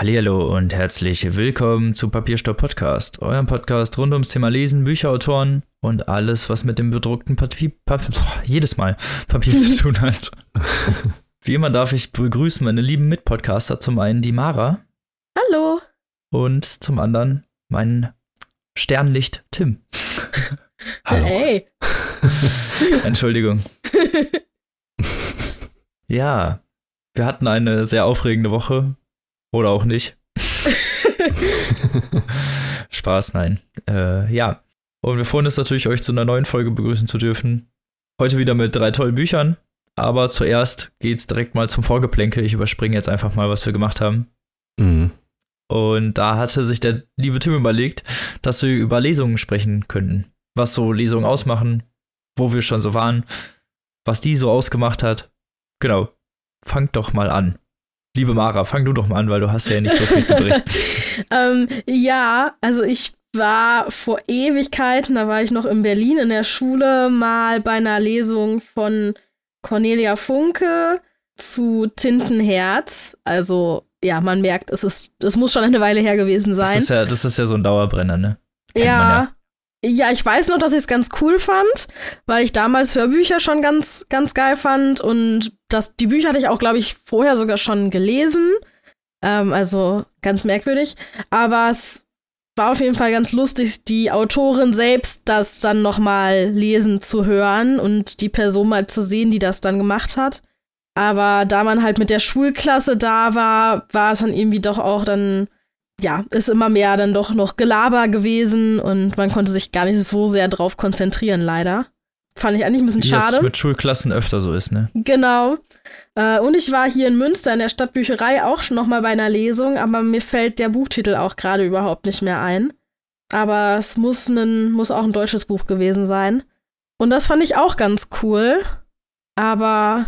Hallihallo und herzlich willkommen zu Papierstopp Podcast, eurem Podcast rund ums Thema Lesen, Bücherautoren und alles, was mit dem bedruckten Papier, Papier jedes Mal Papier zu tun hat. Wie immer darf ich begrüßen meine lieben Mitpodcaster, zum einen die Mara. Hallo. Und zum anderen mein Sternlicht Tim. Hallo. Hey. Entschuldigung. ja, wir hatten eine sehr aufregende Woche. Oder auch nicht. Spaß, nein. Äh, ja. Und wir freuen uns natürlich, euch zu einer neuen Folge begrüßen zu dürfen. Heute wieder mit drei tollen Büchern. Aber zuerst geht's direkt mal zum Vorgeplänkel. Ich überspringe jetzt einfach mal, was wir gemacht haben. Mhm. Und da hatte sich der liebe Tim überlegt, dass wir über Lesungen sprechen könnten. Was so Lesungen ausmachen, wo wir schon so waren, was die so ausgemacht hat. Genau. Fangt doch mal an. Liebe Mara, fang du doch mal an, weil du hast ja nicht so viel zu berichten. ähm, ja, also ich war vor Ewigkeiten, da war ich noch in Berlin in der Schule, mal bei einer Lesung von Cornelia Funke zu Tintenherz. Also ja, man merkt, es ist, es muss schon eine Weile her gewesen sein. Das ist ja, das ist ja so ein Dauerbrenner, ne? ja. ja. Ja, ich weiß noch, dass ich es ganz cool fand, weil ich damals Hörbücher schon ganz, ganz geil fand und das, die Bücher hatte ich auch, glaube ich, vorher sogar schon gelesen. Ähm, also ganz merkwürdig. Aber es war auf jeden Fall ganz lustig, die Autorin selbst das dann nochmal lesen zu hören und die Person mal zu sehen, die das dann gemacht hat. Aber da man halt mit der Schulklasse da war, war es dann irgendwie doch auch dann ja, ist immer mehr dann doch noch Gelaber gewesen und man konnte sich gar nicht so sehr drauf konzentrieren, leider. Fand ich eigentlich ein bisschen Wie schade. Das mit Schulklassen öfter so ist, ne? Genau. Äh, und ich war hier in Münster in der Stadtbücherei auch schon noch mal bei einer Lesung, aber mir fällt der Buchtitel auch gerade überhaupt nicht mehr ein. Aber es muss, ein, muss auch ein deutsches Buch gewesen sein. Und das fand ich auch ganz cool. Aber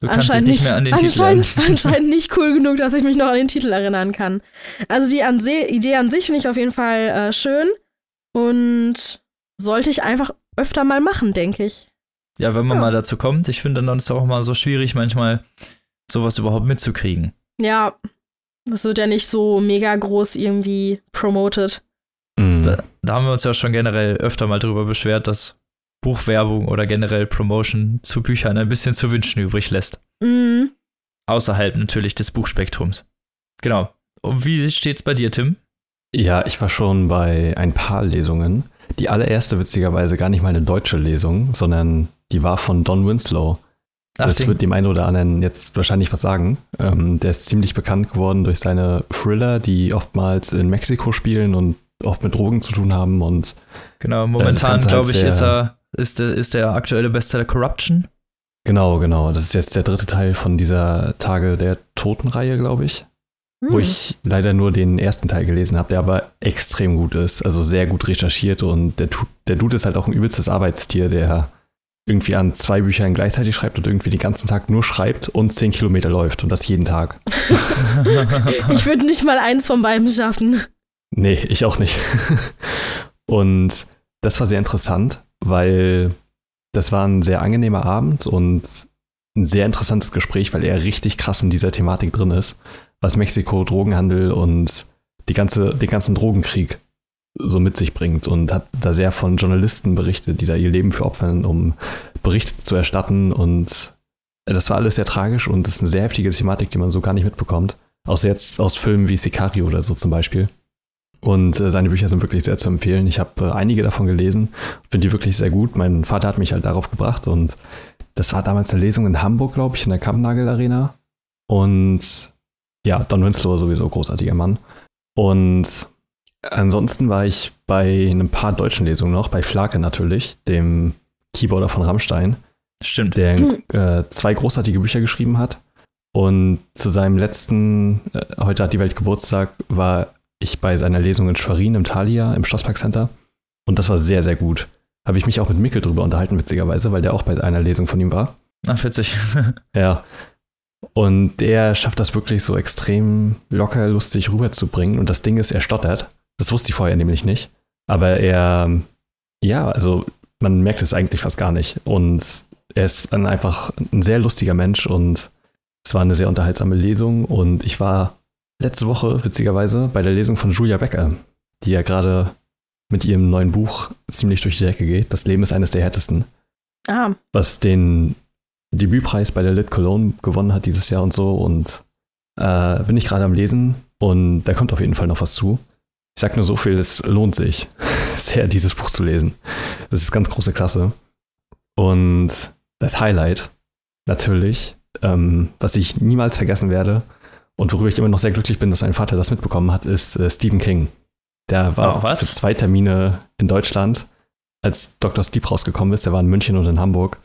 Du kannst dich nicht mehr an den Titel erinnern. Anscheinend nicht cool genug, dass ich mich noch an den Titel erinnern kann. Also die an Idee an sich finde ich auf jeden Fall äh, schön und sollte ich einfach öfter mal machen, denke ich. Ja, wenn man ja. mal dazu kommt. Ich finde dann ist es auch mal so schwierig, manchmal sowas überhaupt mitzukriegen. Ja, das wird ja nicht so mega groß irgendwie promoted. Mhm. Da, da haben wir uns ja schon generell öfter mal drüber beschwert, dass Buchwerbung oder generell Promotion zu Büchern ein bisschen zu wünschen übrig lässt. Mhm. Außerhalb natürlich des Buchspektrums. Genau. Und wie steht's bei dir, Tim? Ja, ich war schon bei ein paar Lesungen. Die allererste witzigerweise gar nicht mal eine deutsche Lesung, sondern die war von Don Winslow. Ach, das Ding. wird dem einen oder anderen jetzt wahrscheinlich was sagen. Ähm, der ist ziemlich bekannt geworden durch seine Thriller, die oftmals in Mexiko spielen und oft mit Drogen zu tun haben und genau momentan glaube halt ich ist er ist der, ist der aktuelle Bestseller Corruption. Genau, genau. Das ist jetzt der dritte Teil von dieser Tage der Totenreihe, glaube ich. Hm. Wo ich leider nur den ersten Teil gelesen habe, der aber extrem gut ist. Also sehr gut recherchiert und der, der Dude ist halt auch ein übelstes Arbeitstier, der irgendwie an zwei Büchern gleichzeitig schreibt und irgendwie den ganzen Tag nur schreibt und zehn Kilometer läuft und das jeden Tag. ich würde nicht mal eins von beiden schaffen. Nee, ich auch nicht. und das war sehr interessant, weil das war ein sehr angenehmer Abend und ein sehr interessantes Gespräch, weil er richtig krass in dieser Thematik drin ist, was Mexiko, Drogenhandel und die ganze, den ganzen Drogenkrieg so mit sich bringt und hat da sehr von Journalisten berichtet, die da ihr Leben für opfern, um Berichte zu erstatten und das war alles sehr tragisch und ist eine sehr heftige Thematik, die man so gar nicht mitbekommt. Außer jetzt aus Filmen wie Sicario oder so zum Beispiel. Und äh, seine Bücher sind wirklich sehr zu empfehlen. Ich habe äh, einige davon gelesen, finde die wirklich sehr gut. Mein Vater hat mich halt darauf gebracht und das war damals eine Lesung in Hamburg, glaube ich, in der Kampnagel Arena. Und ja, Don Winslow sowieso großartiger Mann. Und ansonsten war ich bei ein paar deutschen Lesungen noch, bei Flake natürlich, dem Keyboarder von Rammstein. Stimmt. Der äh, zwei großartige Bücher geschrieben hat. Und zu seinem letzten, äh, heute hat die Welt Geburtstag, war ich bei seiner Lesung in Schwerin im Thalia im Schlosspark Center. Und das war sehr, sehr gut. Habe ich mich auch mit Mikkel drüber unterhalten, witzigerweise, weil der auch bei einer Lesung von ihm war. Ach, witzig. ja. Und der schafft das wirklich so extrem locker, lustig rüberzubringen. Und das Ding ist, er stottert. Das wusste ich vorher nämlich nicht. Aber er, ja, also man merkt es eigentlich fast gar nicht. Und er ist dann einfach ein sehr lustiger Mensch und es war eine sehr unterhaltsame Lesung und ich war letzte Woche, witzigerweise, bei der Lesung von Julia Becker, die ja gerade mit ihrem neuen Buch ziemlich durch die Decke geht. Das Leben ist eines der härtesten. Ah, Was den Debütpreis bei der Lit Cologne gewonnen hat dieses Jahr und so. Und äh, bin ich gerade am Lesen und da kommt auf jeden Fall noch was zu. Ich sag nur so viel, es lohnt sich sehr, dieses Buch zu lesen. Das ist ganz große Klasse. Und das Highlight, natürlich, ähm, was ich niemals vergessen werde und worüber ich immer noch sehr glücklich bin, dass mein Vater das mitbekommen hat, ist äh, Stephen King. Der war Oh, was? für zwei Termine in Deutschland, als Dr. Sleep rausgekommen ist. Der war in München und in Hamburg.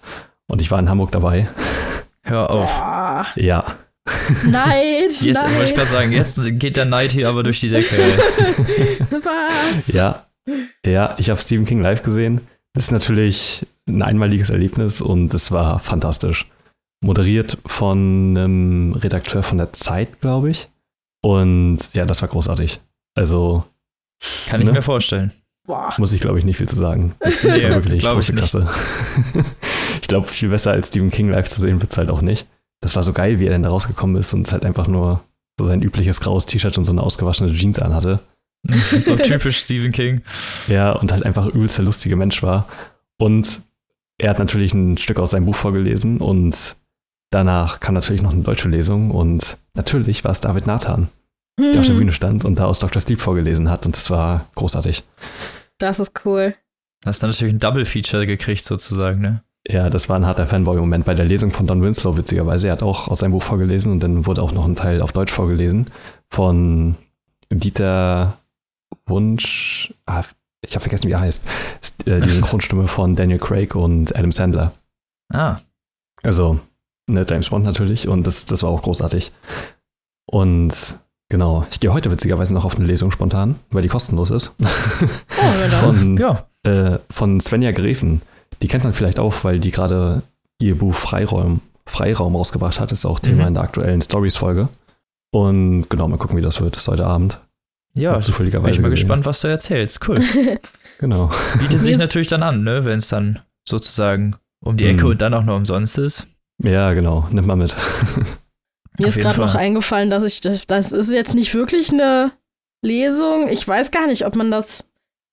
Und ich war in Hamburg dabei. Hör auf. boah, Ja, Neid, Jetzt wollte ich gerade sagen, jetzt geht der Neid hier aber durch die Decke. Was? ja, ja. Ich habe Stephen King live gesehen. Das ist natürlich ein einmaliges Erlebnis und es war fantastisch. Moderiert von einem Redakteur von der Zeit, glaube ich. Und ja, das war großartig. Also Kann ich Ne? mir vorstellen. Boah. muss ich, glaube ich, nicht viel zu sagen. Das Nee, war wirklich glaub ich große Klasse. ich glaube, viel besser als Stephen King live zu sehen wird es halt auch nicht. Das war so geil, wie er denn da rausgekommen ist und halt einfach nur so sein übliches graues T-Shirt und so eine ausgewaschene Jeans anhatte. so typisch Stephen King. Ja, und halt einfach übelst der lustige Mensch war. Und er hat natürlich ein Stück aus seinem Buch vorgelesen und danach kam natürlich noch eine deutsche Lesung und natürlich war es David Nathan, der auf der Hm, Bühne stand und da aus Dr. Sleep vorgelesen hat und das war großartig. das ist cool. Hast dann natürlich ein Double-Feature gekriegt, sozusagen, ne? Ja, das war ein harter Fanboy-Moment bei der Lesung von Don Winslow, witzigerweise. Er hat auch aus seinem Buch vorgelesen und dann wurde auch noch ein Teil auf Deutsch vorgelesen von Dieter Wunsch. Ah, ich habe vergessen, wie er heißt. Äh, die Synchronstimme von Daniel Craig und Adam Sandler. Ah, Also, ne, James Bond natürlich und das, das war auch großartig. Und genau, ich gehe heute witzigerweise noch auf eine Lesung spontan, weil die kostenlos ist. Oh, von, ja. äh, von Svenja Grefen. Die kennt man vielleicht auch, weil die gerade ihr Buch Freiraum, Freiraum rausgebracht hat. Ist auch Thema Mhm. in der aktuellen Stories-Folge. Und genau, mal gucken, wie das wird. Das ist heute Abend. Ja, Hab bin zufälligerweise ich mal gesehen. gespannt, was du erzählst. Cool. Genau. Bietet sich natürlich dann an, ne? Wenn es dann sozusagen um die Ecke Mhm. und dann auch noch umsonst ist. Ja, genau. Nimm mal mit. Mir Auf ist gerade noch Fall. eingefallen, dass ich das, das ist jetzt nicht wirklich eine Lesung. Ich weiß gar nicht, ob man das.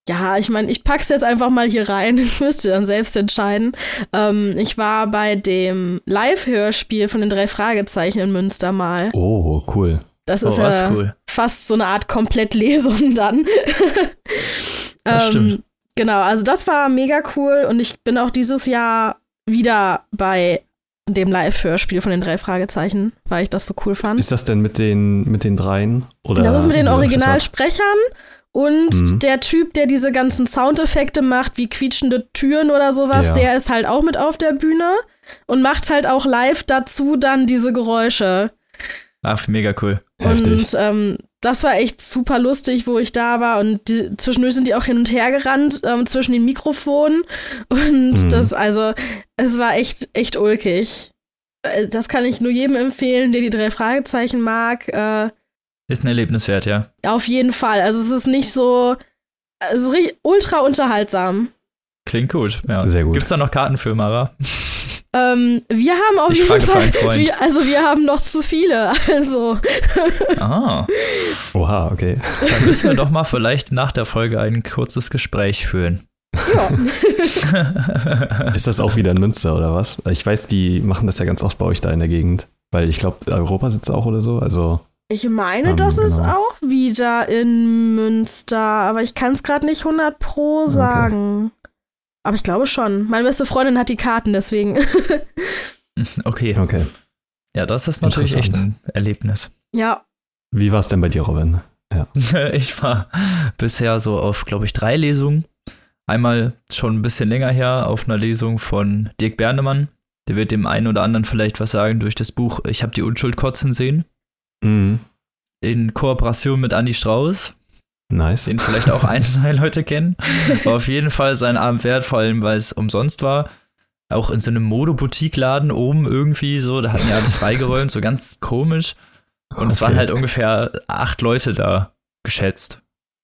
Ja, ich meine, ich pack's jetzt einfach mal hier rein. Müsst ihr dann selbst entscheiden. Ähm, ich war bei dem Live-Hörspiel von den drei Fragezeichen in Münster mal. Oh, cool. Das Oh, ist ja cool. fast so eine Art Komplettlesung dann. Das Ähm, stimmt. Genau, also das war mega cool und ich bin auch dieses Jahr wieder bei dem Live-Hörspiel von den drei Fragezeichen, weil ich das so cool fand. Ist das denn mit den, mit den dreien? Oder das ist mit den? Originalsprechern und Mhm. der Typ, der diese ganzen Soundeffekte macht, wie quietschende Türen oder sowas, Ja. der ist halt auch mit auf der Bühne und macht halt auch live dazu dann diese Geräusche. Ach, mega cool. Heftig. Und ähm, das war echt super lustig, wo ich da war. Und die, zwischendurch sind die auch hin und her gerannt ähm, zwischen den Mikrofonen. Und Mhm. das, also, es war echt, echt ulkig. Äh, Das kann ich nur jedem empfehlen, der die drei Fragezeichen mag. Äh, Ist ein Erlebnis wert, ja. auf jeden Fall. Also, es ist nicht so. Es ist ultra unterhaltsam. Klingt gut. Ja. Sehr gut. Gibt's da noch Karten für Mara? Ähm, wir haben auf Ich jeden Fall. Wir, also, wir haben noch zu viele. Also, Ah, Oha, okay. dann müssen wir doch mal vielleicht nach der Folge ein kurzes Gespräch führen. ja. Ist das auch wieder in Münster oder was? Ich weiß, die machen das ja ganz oft bei euch da in der Gegend. Weil ich glaube, Europa sitzt auch oder so. Also, Ich meine, Ähm, das ist genau. auch wieder in Münster, aber ich kann es gerade nicht 100 pro sagen. Aber ich glaube schon. Meine beste Freundin hat die Karten, deswegen. Okay. okay. Ja, das ist natürlich echt ein Erlebnis. ja. Wie war es denn bei dir, Robin? Ich war bisher so auf, glaube ich, drei Lesungen. Einmal schon ein bisschen länger her auf einer Lesung von Dirk Bernemann. Der wird dem einen oder anderen vielleicht was sagen durch das Buch Ich habe die Unschuld kotzen sehen. Mhm. In Kooperation mit Andy Strauß, Nice. den vielleicht auch ein, zwei Leute kennen. War auf jeden Fall sein Abend wert, vor allem weil es umsonst war. Auch in so einem Modeboutique-Laden oben irgendwie so, da hatten ja alles freigeräumt, so ganz komisch. Und es waren Okay. halt ungefähr acht Leute da, geschätzt.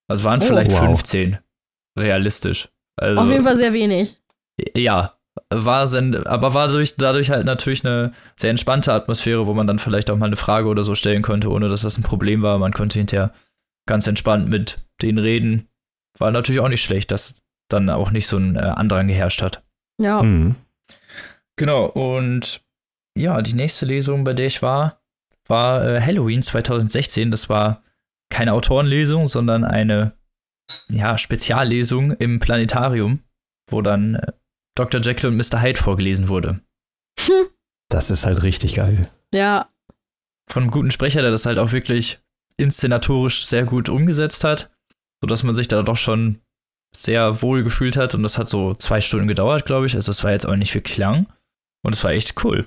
Also waren Oh. vielleicht Wow. 15, realistisch. Also, Auf jeden Fall sehr wenig. Ja, war sen aber war dadurch, dadurch halt natürlich eine sehr entspannte Atmosphäre, wo man dann vielleicht auch mal eine Frage oder so stellen konnte, ohne dass das ein Problem war. Man konnte hinterher ganz entspannt mit denen reden. War natürlich auch nicht schlecht, dass dann auch nicht so ein äh, Andrang geherrscht hat. Ja. Mhm. Genau, und ja, die nächste Lesung, bei der ich war, war äh, Halloween 2016. Das war keine Autorenlesung, sondern eine ja, Speziallesung im Planetarium, wo dann äh, Dr. Jekyll und Mr. Hyde vorgelesen wurde. Das ist halt richtig geil. Ja. Von einem guten Sprecher, der das halt auch wirklich inszenatorisch sehr gut umgesetzt hat, sodass man sich da doch schon sehr wohl gefühlt hat. Und das hat so zwei Stunden gedauert, glaube ich. Also, das war jetzt auch nicht wirklich lang. Und es war echt cool.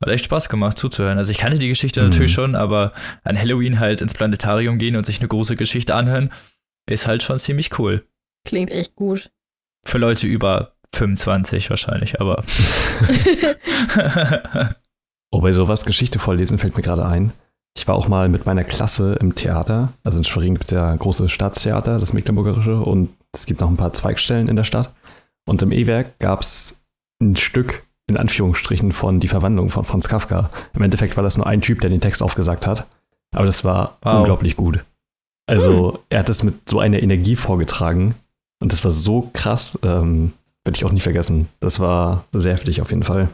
Hat echt Spaß gemacht zuzuhören. Also, ich kannte die Geschichte Mhm. natürlich schon, aber an Halloween halt ins Planetarium gehen und sich eine große Geschichte anhören, ist halt schon ziemlich cool. Klingt echt gut. Für Leute über 25 wahrscheinlich, aber. Oh, bei sowas Geschichte vorlesen fällt mir gerade ein. Ich war auch mal mit meiner Klasse im Theater. Also in Schwerin gibt es ja ein großes Staatstheater, das Mecklenburgerische, und es gibt noch ein paar Zweigstellen in der Stadt. Und im E-Werk gab es ein Stück, in Anführungsstrichen, von Die Verwandlung von Franz Kafka. Im Endeffekt war das nur ein Typ, der den Text aufgesagt hat. Aber das war Wow. unglaublich gut. Also, er hat das mit so einer Energie vorgetragen. Und das war so krass, ähm, werde ich auch nie vergessen. Das war sehr heftig auf jeden Fall.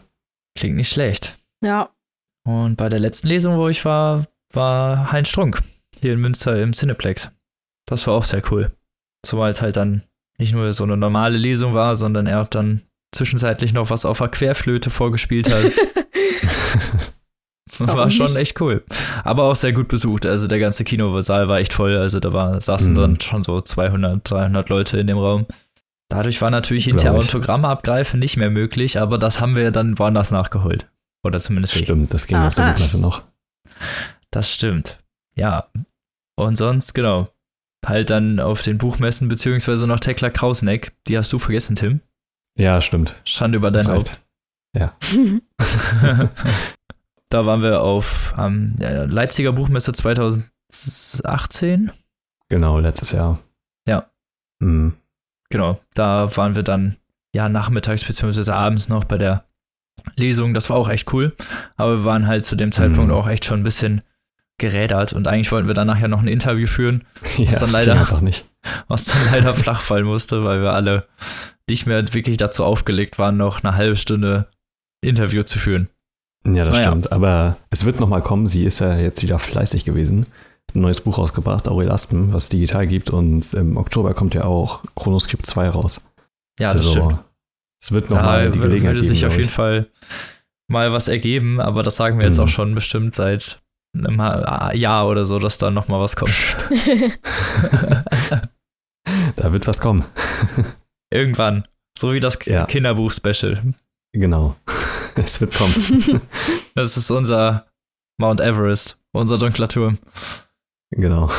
Klingt nicht schlecht. Ja. Und bei der letzten Lesung, wo ich war, war Heinz Strunk hier in Münster im Cineplex. Das war auch sehr cool. Zumal es halt dann nicht nur so eine normale Lesung war, sondern er hat dann zwischenzeitlich noch was auf der Querflöte vorgespielt hat. War schon nicht? echt cool. Aber auch sehr gut besucht. Also der ganze Kinosaal war echt voll. Also da war, saßen Mhm. dann schon so 200, 300 Leute in dem Raum. Dadurch war natürlich hinterher. Autogramme abgreifen nicht mehr möglich, aber das haben wir dann woanders nachgeholt. Oder zumindest ich. Stimmt, das ging auf der. Buchmesse noch. Das stimmt. Ja. Und sonst, genau. Halt dann auf den Buchmessen, beziehungsweise noch Tekla Krausneck. Die hast du vergessen, Tim. Ja, stimmt. Schande über Das dein. Haupt. Ja. da waren wir auf ähm, der Leipziger Buchmesse 2018. Genau, letztes Jahr. Ja. Mhm. Genau, da waren wir dann ja nachmittags beziehungsweise abends noch bei der Lesung. Das war auch echt cool. Aber wir waren halt zu dem Zeitpunkt Mhm. auch echt schon ein bisschen gerädert und eigentlich wollten wir dann nachher noch ein Interview führen, Ja, dann leider- ging einfach nicht. was dann leider flach fallen musste, weil wir alle nicht mehr wirklich dazu aufgelegt waren, noch eine halbe Stunde Interview zu führen. Ja, das Naja. stimmt. Aber es wird nochmal kommen. Sie ist ja jetzt wieder fleißig gewesen. Ein neues Buch rausgebracht, Aurel Aspen, was es digital gibt. Und im Oktober kommt ja auch Chronoscript 2 raus. Ja, das also, stimmt. Es wird nochmal die w- Gelegenheit würde geben, sich auf glaub jeden. Fall mal was ergeben, aber das sagen wir jetzt Mhm. auch schon bestimmt seit einem Jahr oder so, dass da noch mal was kommt. Da wird was kommen. Irgendwann. So wie das Ja. Kinderbuch-Special. Genau. es wird kommen. Das ist unser Mount Everest, unser dunkler Turm. genau.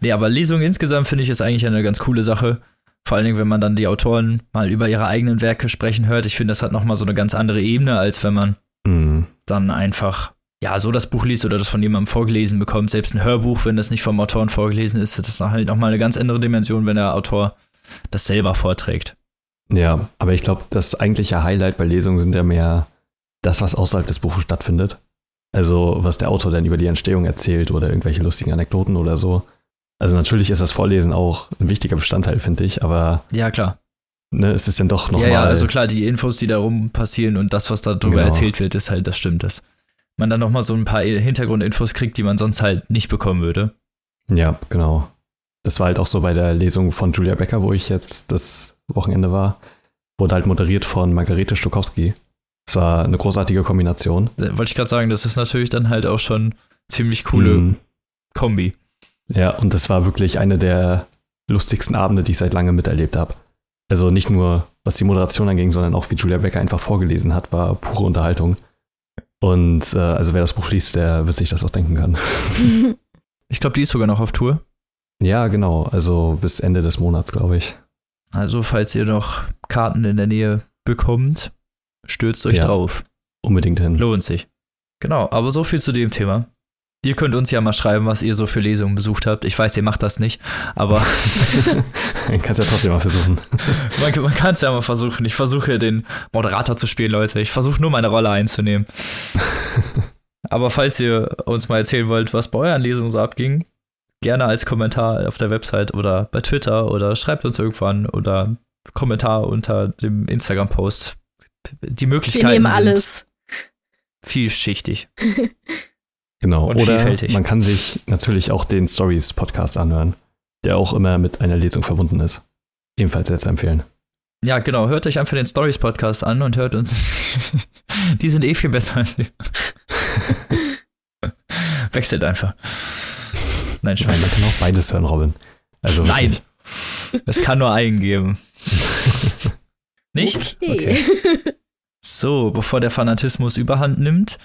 Nee, aber Lesung insgesamt finde ich ist eigentlich eine ganz coole Sache. Vor allen Dingen, wenn man dann die Autoren mal über ihre eigenen Werke sprechen hört. Ich finde, das hat nochmal so eine ganz andere Ebene, als wenn man Mhm. dann einfach, ja, so das Buch liest oder das von jemandem vorgelesen bekommt. Selbst ein Hörbuch, wenn das nicht vom Autoren vorgelesen ist, ist das halt nochmal eine ganz andere Dimension, wenn der Autor das selber vorträgt. Ja, aber ich glaube, das eigentliche Highlight bei Lesungen sind ja mehr das, was außerhalb des Buches stattfindet. Also, was der Autor dann über die Entstehung erzählt oder irgendwelche lustigen Anekdoten oder so. Also, natürlich ist das Vorlesen auch ein wichtiger Bestandteil, finde ich, aber Ja, klar. ne, es ist dann doch Ja, nochmal. ja, also klar, die Infos, die darum passieren und das, was darüber Genau. erzählt wird, ist halt, das stimmt, dass man dann nochmal so ein paar Hintergrundinfos kriegt, die man sonst halt nicht bekommen würde. Ja, genau. Das war halt auch so bei der Lesung von Julia Becker, wo ich jetzt das Wochenende war. Wurde halt moderiert von Margarete Stokowski. Es war eine großartige Kombination. Da Wollte ich gerade sagen, das ist natürlich dann halt auch schon ziemlich coole Mhm. Kombi. Ja, und das war wirklich eine der lustigsten Abende, die ich seit langem miterlebt habe. Also nicht nur, was die Moderation anging, sondern auch wie Julia Becker einfach vorgelesen hat, war pure Unterhaltung. Und äh, also wer das Buch liest, der wird sich das auch denken können. Ich glaube, die ist sogar noch auf Tour. Ja, genau. Also bis Ende des Monats, glaube ich. Also, falls ihr noch Karten in der Nähe bekommt, stürzt euch Ja. drauf. Unbedingt hin. Lohnt sich. Genau, aber so viel zu dem Thema. Ihr könnt uns ja mal schreiben, was ihr so für Lesungen besucht habt. Ich weiß, ihr macht das nicht, aber. Kannst ja trotzdem mal versuchen. man man kann es ja mal versuchen. Ich versuche den Moderator zu spielen, Leute. Ich versuche nur meine Rolle einzunehmen. aber falls ihr uns mal erzählen wollt, was bei euren Lesungen so abging, gerne als Kommentar auf der Website oder bei Twitter oder schreibt uns irgendwann oder Kommentar unter dem Instagram-Post. Die Möglichkeiten Wir nehmen alles. vielschichtig. Genau. Und Oder vielfältig. man kann sich natürlich auch den Stories Podcast anhören, der auch immer mit einer Lesung verbunden ist. Ebenfalls sehr zu empfehlen. Ja, genau. Hört euch einfach den Stories Podcast an und hört uns. Die sind eh viel besser als wir. Wechselt einfach. Nein, Nein, Spaß. man kann auch beides hören, Robin. Also Nein. wirklich. Es kann nur einen geben. Nicht? Okay. So, bevor der Fanatismus überhand nimmt,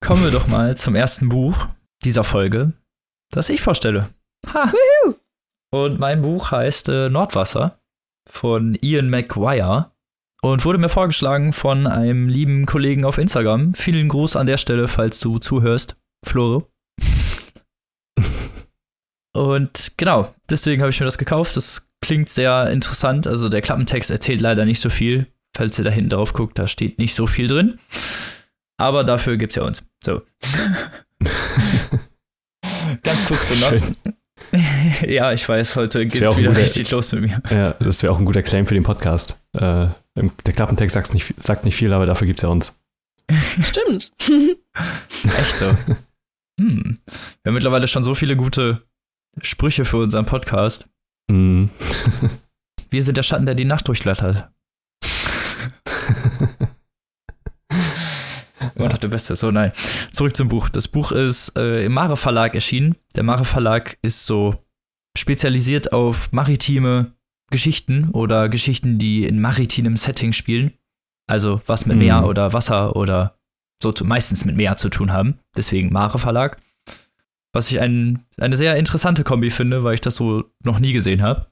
kommen wir doch mal zum ersten Buch dieser Folge, das ich vorstelle. Ha. Und mein Buch heißt äh, Nordwasser von Ian McGuire und wurde mir vorgeschlagen von einem lieben Kollegen auf Instagram. Vielen Gruß an der Stelle, falls du zuhörst, Flore. Und genau, deswegen habe ich mir das gekauft. Das klingt sehr interessant. Also der Klappentext erzählt leider nicht so viel. Falls ihr da hinten drauf guckt, da steht nicht so viel drin. Aber dafür gibt's ja uns. So. Ganz kurz zu. Schön. ja, ich weiß, heute geht's wieder guter- richtig los mit mir. Ja, das wäre auch ein guter Claim für den Podcast. Äh, der Klappentext sagt nicht, sagt nicht viel, aber dafür gibt es ja uns. Stimmt. Echt so. Hm. Wir haben mittlerweile schon so viele gute Sprüche für unseren Podcast. Mm. Wir sind der Schatten, der die Nacht durchflattert. Immer noch der Beste. So, nein. Zurück zum Buch. Das Buch ist äh, im Mare Verlag erschienen. Der Mare Verlag ist so spezialisiert auf maritime Geschichten oder Geschichten, die in maritinem Setting spielen. Also was mit Mhm. Meer oder Wasser oder so zu, meistens mit Meer zu tun haben. Deswegen Mare Verlag. Was ich ein, eine sehr interessante Kombi finde, weil ich das so noch nie gesehen habe.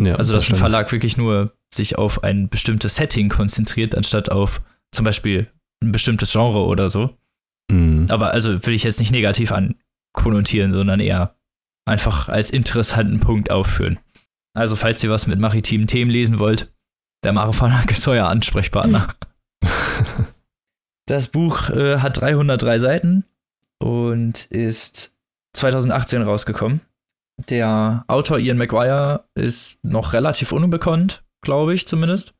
Ja, Also, dass ein. Verlag wirklich nur sich auf ein bestimmtes Setting konzentriert, anstatt auf zum Beispiel ein bestimmtes Genre oder so. Mm. Aber also will ich jetzt nicht negativ ankonnotieren, sondern eher einfach als interessanten Punkt aufführen. Also, falls ihr was mit maritimen Themen lesen wollt, der Verlag ist euer Ansprechpartner. Das Buch äh, hat 303 Seiten und ist 2018 rausgekommen. Der Autor Ian McGuire ist noch relativ unbekannt, glaube ich zumindest.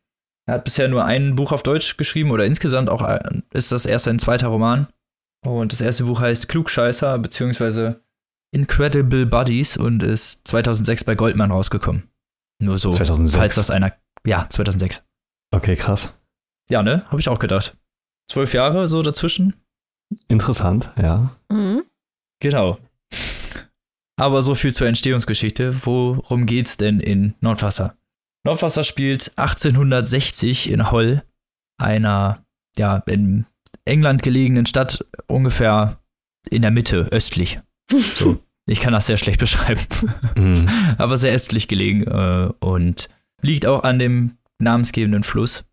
Er hat bisher nur ein Buch auf Deutsch geschrieben oder insgesamt auch ein- ist das erst sein zweiter Roman. Und das erste Buch heißt Klugscheißer beziehungsweise Incredible Buddies und ist 2006 bei Goldman rausgekommen. Nur so, 2006. falls das einer. Ja, 2006. Okay, krass. Ja, ne? Habe ich auch gedacht. Zwölf Jahre so dazwischen. Interessant, ja. Mhm. Genau. Aber so viel zur Entstehungsgeschichte. Worum geht's denn in Nordwasser? Nordwasser spielt 1860 in Holl, einer ja in England gelegenen Stadt, ungefähr in der Mitte, östlich. So, ich kann das sehr schlecht beschreiben, Mm. aber sehr östlich gelegen äh, und liegt auch an dem namensgebenden Fluss,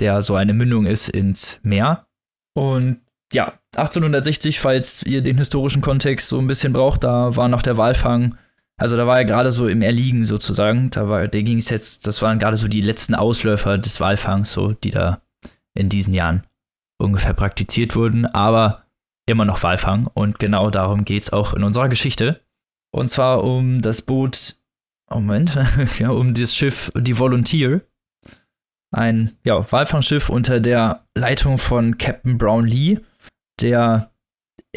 der so eine Mündung ist ins Meer. Und ja, 1860, falls ihr den historischen Kontext so ein bisschen braucht, da war noch der Walfang. Also da war er gerade so im Erliegen sozusagen. Da war, der ging es jetzt, das waren gerade so die letzten Ausläufer des Walfangs, so, die da in diesen Jahren ungefähr praktiziert wurden, aber immer noch Walfang. Und genau darum geht's auch in unserer Geschichte. Und zwar um das Boot, oh, Moment, ja, um das Schiff, die Volunteer. Ein ja, Walfangschiff unter der Leitung von Captain Brown Lee, der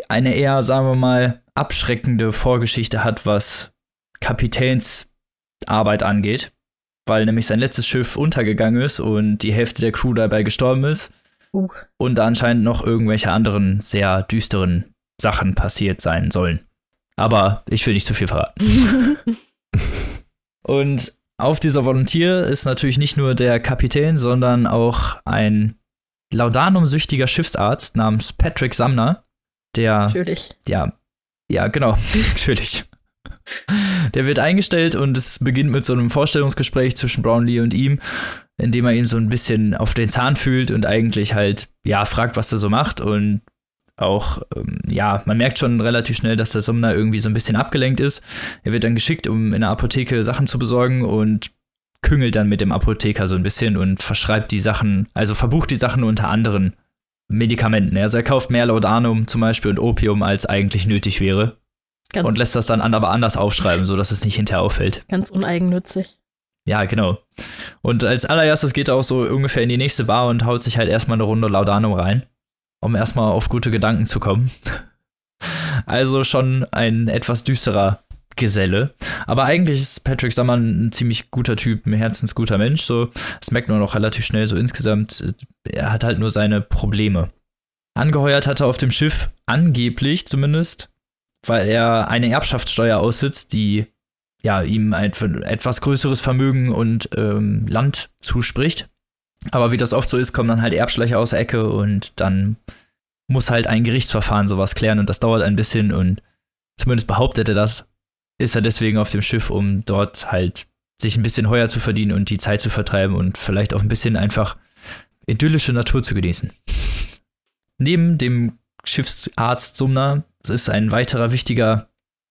eine eher, sagen wir mal, abschreckende Vorgeschichte hat, was Kapitänsarbeit angeht, weil nämlich sein letztes Schiff untergegangen ist und die Hälfte der Crew dabei gestorben ist Uh. und anscheinend noch irgendwelche anderen sehr düsteren Sachen passiert sein sollen. Aber ich will nicht zu viel verraten. Und auf dieser Volunteer ist natürlich nicht nur der Kapitän, sondern auch ein laudanumsüchtiger Schiffsarzt namens Patrick Sumner, der Natürlich. ja, ja, genau, natürlich. Der wird eingestellt und es beginnt mit so einem Vorstellungsgespräch zwischen Brownlee und ihm, in dem er ihm so ein bisschen auf den Zahn fühlt und eigentlich halt, ja, fragt, was er so macht und auch, ähm, ja, man merkt schon relativ schnell, dass der Sumner irgendwie so ein bisschen abgelenkt ist. Er wird dann geschickt, um in der Apotheke Sachen zu besorgen und küngelt dann mit dem Apotheker so ein bisschen und verschreibt die Sachen, also verbucht die Sachen unter anderen Medikamenten. Also er kauft mehr Laudanum zum Beispiel und Opium, als eigentlich nötig wäre. Ganz und lässt das dann aber anders aufschreiben, sodass es nicht hinterher auffällt. Ganz uneigennützig. Ja, genau. Und als allererstes geht er auch so ungefähr in die nächste Bar und haut sich halt erstmal eine Runde Laudanum rein, um erstmal auf gute Gedanken zu kommen. Also schon ein etwas düsterer Geselle. Aber eigentlich ist Patrick Sammann ein ziemlich guter Typ, ein herzensguter Mensch. So, das merkt man auch relativ schnell. So insgesamt, er hat halt nur seine Probleme. Angeheuert hat er auf dem Schiff angeblich zumindest, weil er eine Erbschaftssteuer aussitzt, die ja, ihm ein etwas größeres Vermögen und ähm, Land zuspricht. Aber wie das oft so ist, kommen dann halt Erbschleicher aus der Ecke und dann muss halt ein Gerichtsverfahren sowas klären und das dauert ein bisschen und zumindest behauptet er das, ist er deswegen auf dem Schiff, um dort halt sich ein bisschen Heuer zu verdienen und die Zeit zu vertreiben und vielleicht auch ein bisschen einfach idyllische Natur zu genießen. Neben dem Schiffsarzt Sumner ist ein weiterer wichtiger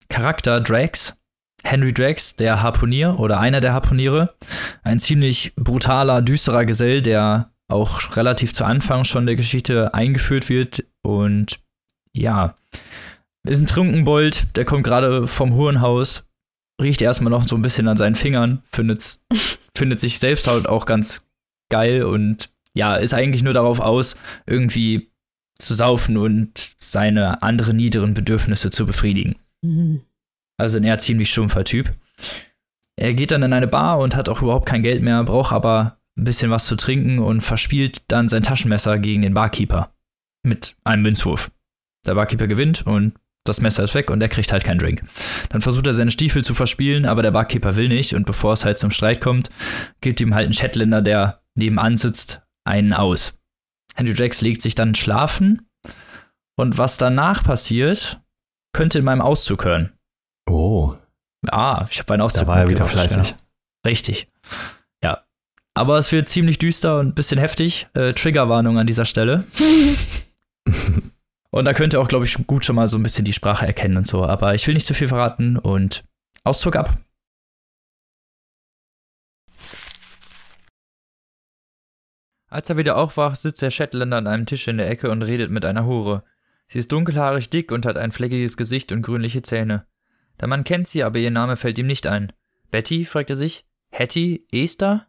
Charakter Drax, Henry Drax, der Harpunier oder einer der Harpuniere. Ein ziemlich brutaler, düsterer Gesell, der auch relativ zu Anfang schon der Geschichte eingeführt wird. Und ja, ist ein Trunkenbold, der kommt gerade vom Hurenhaus, riecht erstmal noch so ein bisschen an seinen Fingern, findet, findet sich selbst halt auch ganz geil und ja, ist eigentlich nur darauf aus, irgendwie zu saufen und seine anderen niederen Bedürfnisse zu befriedigen. Mhm. Also ein eher ziemlich stumpfer Typ. Er geht dann in eine Bar und hat auch überhaupt kein Geld mehr, braucht aber ein bisschen was zu trinken und verspielt dann sein Taschenmesser gegen den Barkeeper mit einem Münzwurf. Der Barkeeper gewinnt und das Messer ist weg und er kriegt halt keinen Drink. Dann versucht er seine Stiefel zu verspielen, aber der Barkeeper will nicht und bevor es halt zum Streit kommt, gibt ihm halt ein Shetländer, der nebenan sitzt, einen aus. Henry Jacks legt sich dann schlafen und was danach passiert, könnte in meinem Auszug hören. Oh. Ah, ich habe einen Auszug. Da war er wieder fleißig. Ja. Richtig. Ja. Aber es wird ziemlich düster und ein bisschen heftig. Äh, Triggerwarnung an dieser Stelle. und da könnt ihr auch, glaube ich, gut schon mal so ein bisschen die Sprache erkennen und so. Aber ich will nicht zu viel verraten und Auszug ab. Als er wieder aufwacht, sitzt der Shetländer an einem Tisch in der Ecke und redet mit einer Hure. Sie ist dunkelhaarig dick und hat ein fleckiges Gesicht und grünliche Zähne. Der Mann kennt sie, aber ihr Name fällt ihm nicht ein. Betty? fragt er sich. Hattie? Esther?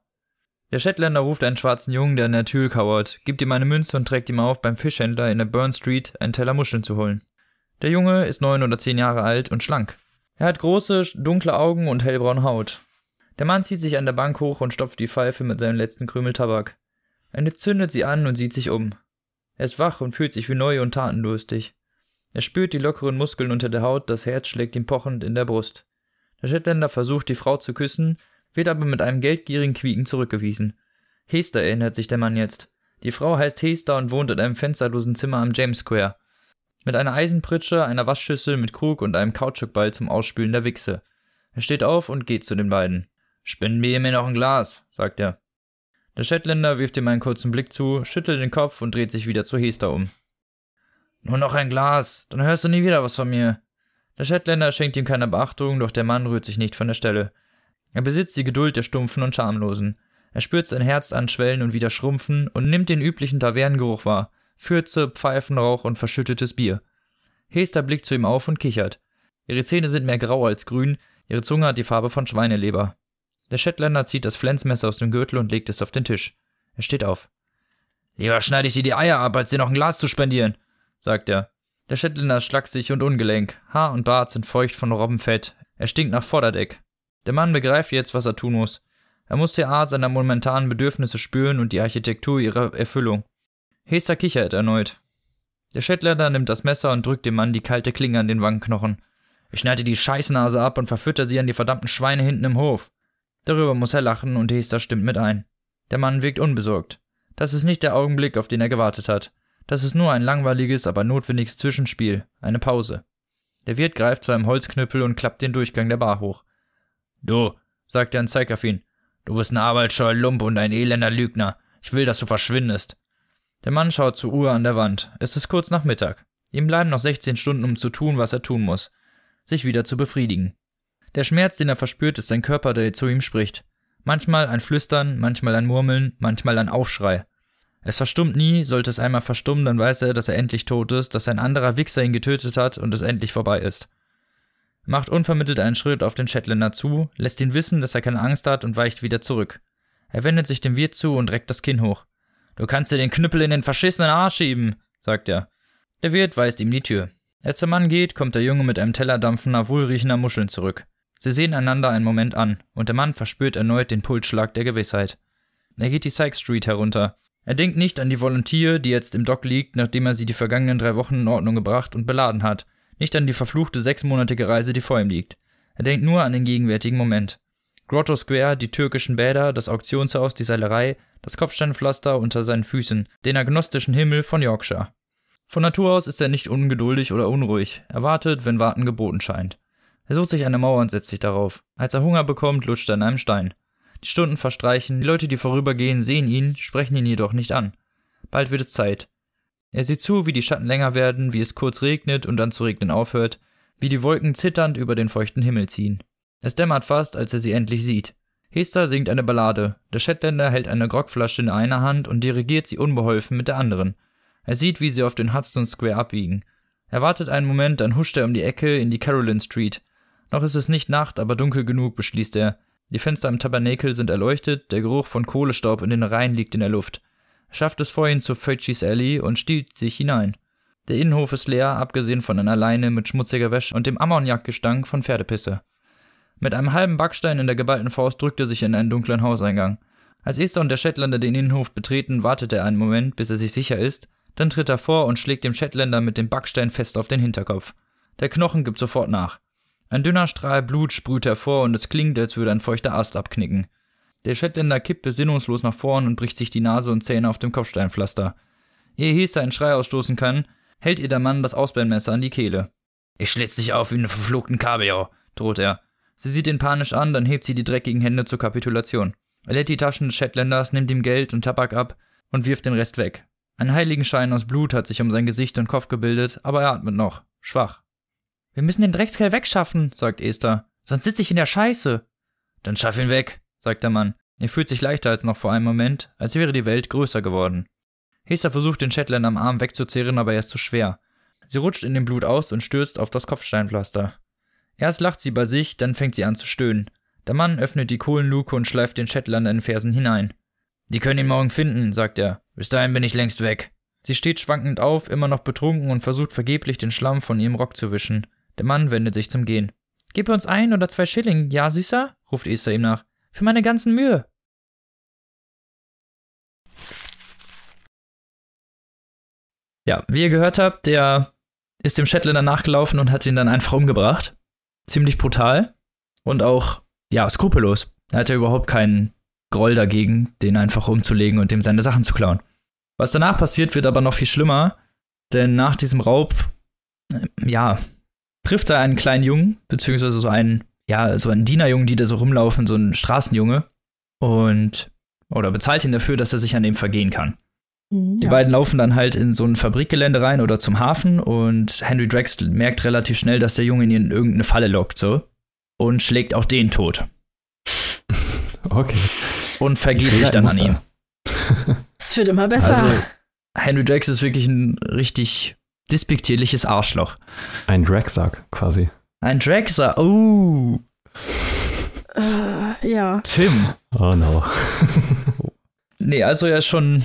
Der Shetländer ruft einen schwarzen Jungen, der in der Tür kauert, gibt ihm eine Münze und trägt ihm auf, beim Fischhändler in der Burn Street einen Teller Muscheln zu holen. Der Junge ist neun oder zehn Jahre alt und schlank. Er hat große, dunkle Augen und hellbraune Haut. Der Mann zieht sich an der Bank hoch und stopft die Pfeife mit seinem letzten Krümel Tabak. Er zündet sie an und sieht sich um. Er ist wach und fühlt sich wie neu und tatendurstig. Er spürt die lockeren Muskeln unter der Haut, das Herz schlägt ihm pochend in der Brust. Der Shetländer versucht, die Frau zu küssen, wird aber mit einem geldgierigen Quieken zurückgewiesen. Hester erinnert sich der Mann jetzt. Die Frau heißt Hester und wohnt in einem fensterlosen Zimmer am James Square. Mit einer Eisenpritsche, einer Waschschüssel mit Krug und einem Kautschukball zum Ausspülen der Wichse. Er steht auf und geht zu den beiden. Spenden wir mir noch ein Glas, sagt er. Der Shetländer wirft ihm einen kurzen Blick zu, schüttelt den Kopf und dreht sich wieder zu Hester um. Nur noch ein Glas, dann hörst du nie wieder was von mir. Der Shetländer schenkt ihm keine Beachtung, doch der Mann rührt sich nicht von der Stelle. Er besitzt die Geduld der Stumpfen und Schamlosen. Er spürt sein Herz anschwellen und wieder schrumpfen und nimmt den üblichen Tavernengeruch wahr. Fürze, Pfeifenrauch und verschüttetes Bier. Hester blickt zu ihm auf und kichert. Ihre Zähne sind mehr grau als grün, ihre Zunge hat die Farbe von Schweineleber. Der Shetländer zieht das Flensmesser aus dem Gürtel und legt es auf den Tisch. Er steht auf. Lieber schneide ich dir die Eier ab, als dir noch ein Glas zu spendieren sagt er. Der Shetländer ist schlaksig und ungelenk. Haar und Bart sind feucht von Robbenfett. Er stinkt nach Vorderdeck. Der Mann begreift jetzt, was er tun muss. Er muss die Art seiner momentanen Bedürfnisse spüren und die Architektur ihrer Erfüllung. Hester kichert erneut. Der Shetländer nimmt das Messer und drückt dem Mann die kalte Klinge an den Wangenknochen. Ich schneide die Scheißnase ab und verfütter sie an die verdammten Schweine hinten im Hof. Darüber muss er lachen und Hester stimmt mit ein. Der Mann wirkt unbesorgt. Das ist nicht der Augenblick, auf den er gewartet hat. Das ist nur ein langweiliges, aber notwendiges Zwischenspiel, eine Pause. Der Wirt greift zu einem Holzknüppel und klappt den Durchgang der Bar hoch. Du, sagt er auf ihn. Du bist ein arbeitsscheuer Lump und ein elender Lügner. Ich will, dass du verschwindest. Der Mann schaut zur Uhr an der Wand. Es ist kurz nach Mittag. Ihm bleiben noch 16 Stunden, um zu tun, was er tun muss. Sich wieder zu befriedigen. Der Schmerz, den er verspürt, ist sein Körper, der zu ihm spricht. Manchmal ein Flüstern, manchmal ein Murmeln, manchmal ein Aufschrei. Es verstummt nie, sollte es einmal verstummen, dann weiß er, dass er endlich tot ist, dass ein anderer Wichser ihn getötet hat und es endlich vorbei ist. Macht unvermittelt einen Schritt auf den Shetländer zu, lässt ihn wissen, dass er keine Angst hat und weicht wieder zurück. Er wendet sich dem Wirt zu und reckt das Kinn hoch. Du kannst dir den Knüppel in den verschissenen Arsch schieben, sagt er. Der Wirt weist ihm die Tür. Als der Mann geht, kommt der Junge mit einem Teller dampfender, wohlriechender Muscheln zurück. Sie sehen einander einen Moment an, und der Mann verspürt erneut den Pulsschlag der Gewissheit. Er geht die Sykes Street herunter. Er denkt nicht an die Volunteer, die jetzt im Dock liegt, nachdem er sie die vergangenen drei Wochen in Ordnung gebracht und beladen hat. Nicht an die verfluchte sechsmonatige Reise, die vor ihm liegt. Er denkt nur an den gegenwärtigen Moment. Grotto Square, die türkischen Bäder, das Auktionshaus, die Seilerei, das Kopfsteinpflaster unter seinen Füßen, den agnostischen Himmel von Yorkshire. Von Natur aus ist er nicht ungeduldig oder unruhig. Er wartet, wenn Warten geboten scheint. Er sucht sich eine Mauer und setzt sich darauf. Als er Hunger bekommt, lutscht er an einem Stein. Die Stunden verstreichen, die Leute, die vorübergehen, sehen ihn, sprechen ihn jedoch nicht an. Bald wird es Zeit. Er sieht zu, wie die Schatten länger werden, wie es kurz regnet und dann zu regnen aufhört, wie die Wolken zitternd über den feuchten Himmel ziehen. Es dämmert fast, als er sie endlich sieht. Hester singt eine Ballade. Der Shetländer hält eine Grogflasche in einer Hand und dirigiert sie unbeholfen mit der anderen. Er sieht, wie sie auf den Hudson Square abbiegen. Er wartet einen Moment, dann huscht er um die Ecke in die Carolyn Street. Noch ist es nicht Nacht, aber dunkel genug, beschließt er. Die Fenster im Tabernakel sind erleuchtet, der Geruch von Kohlestaub in den Reihen liegt in der Luft. Er schafft es vorhin zur Feuchis Alley und stiehlt sich hinein. Der Innenhof ist leer, abgesehen von einer Leine mit schmutziger Wäsche und dem Ammoniakgestank von Pferdepisse. Mit einem halben Backstein in der geballten Faust drückt er sich in einen dunklen Hauseingang. Als Esther und der Shetländer den Innenhof betreten, wartet er einen Moment, bis er sich sicher ist, dann tritt er vor und schlägt dem Shetländer mit dem Backstein fest auf den Hinterkopf. Der Knochen gibt sofort nach. Ein dünner Strahl Blut sprüht hervor und es klingt, als würde ein feuchter Ast abknicken. Der Shetländer kippt besinnungslos nach vorn und bricht sich die Nase und Zähne auf dem Kopfsteinpflaster. Ehe Hester einen Schrei ausstoßen kann, hält ihr der Mann das Ausbeinmesser an die Kehle. Ich schlitz dich auf wie einen verfluchten Kabeljau, droht er. Sie sieht ihn panisch an, dann hebt sie die dreckigen Hände zur Kapitulation. Er lädt die Taschen des Shetländers, nimmt ihm Geld und Tabak ab und wirft den Rest weg. Ein Heiligenschein aus Blut hat sich um sein Gesicht und Kopf gebildet, aber er atmet noch, schwach. Wir müssen den Dreckskerl wegschaffen, sagt Esther. Sonst sitze ich in der Scheiße. Dann schaff ihn weg, sagt der Mann. Er fühlt sich leichter als noch vor einem Moment, als wäre die Welt größer geworden. Hester versucht, den Shetland am Arm wegzuzehren, aber er ist zu schwer. Sie rutscht in dem Blut aus und stürzt auf das Kopfsteinpflaster. Erst lacht sie bei sich, dann fängt sie an zu stöhnen. Der Mann öffnet die Kohlenluke und schleift den Shetlander in den Fersen hinein. Die können ihn morgen finden, sagt er. Bis dahin bin ich längst weg. Sie steht schwankend auf, immer noch betrunken und versucht vergeblich den Schlamm von ihrem Rock zu wischen. Der Mann wendet sich zum Gehen. Gib uns ein oder zwei Schilling, ja, Süßer? ruft Esther ihm nach. Für meine ganzen Mühe. Ja, wie ihr gehört habt, der ist dem Shetlander nachgelaufen und hat ihn dann einfach umgebracht. Ziemlich brutal und auch, ja, skrupellos. Er hatte überhaupt keinen Groll dagegen, den einfach umzulegen und ihm seine Sachen zu klauen. Was danach passiert, wird aber noch viel schlimmer, denn nach diesem Raub, äh, ja, trifft er einen kleinen Jungen, beziehungsweise so einen, ja, so einen Dienerjungen, die da so rumlaufen, so einen Straßenjunge. Und, oder bezahlt ihn dafür, dass er sich an dem vergehen kann. Mhm, die ja. beiden laufen dann halt in so ein Fabrikgelände rein oder zum Hafen und Henry Drax merkt relativ schnell, dass der Junge ihn in irgendeine Falle lockt, so. Und schlägt auch den tot. Okay. Und vergeht sich dann an ihm. Es wird immer besser. Also, Henry Drax ist wirklich ein richtig despektierliches Arschloch. Ein Dragsack quasi. Ein Dragsack, oh. Äh, ja. Tim. Oh no. nee, also er ist schon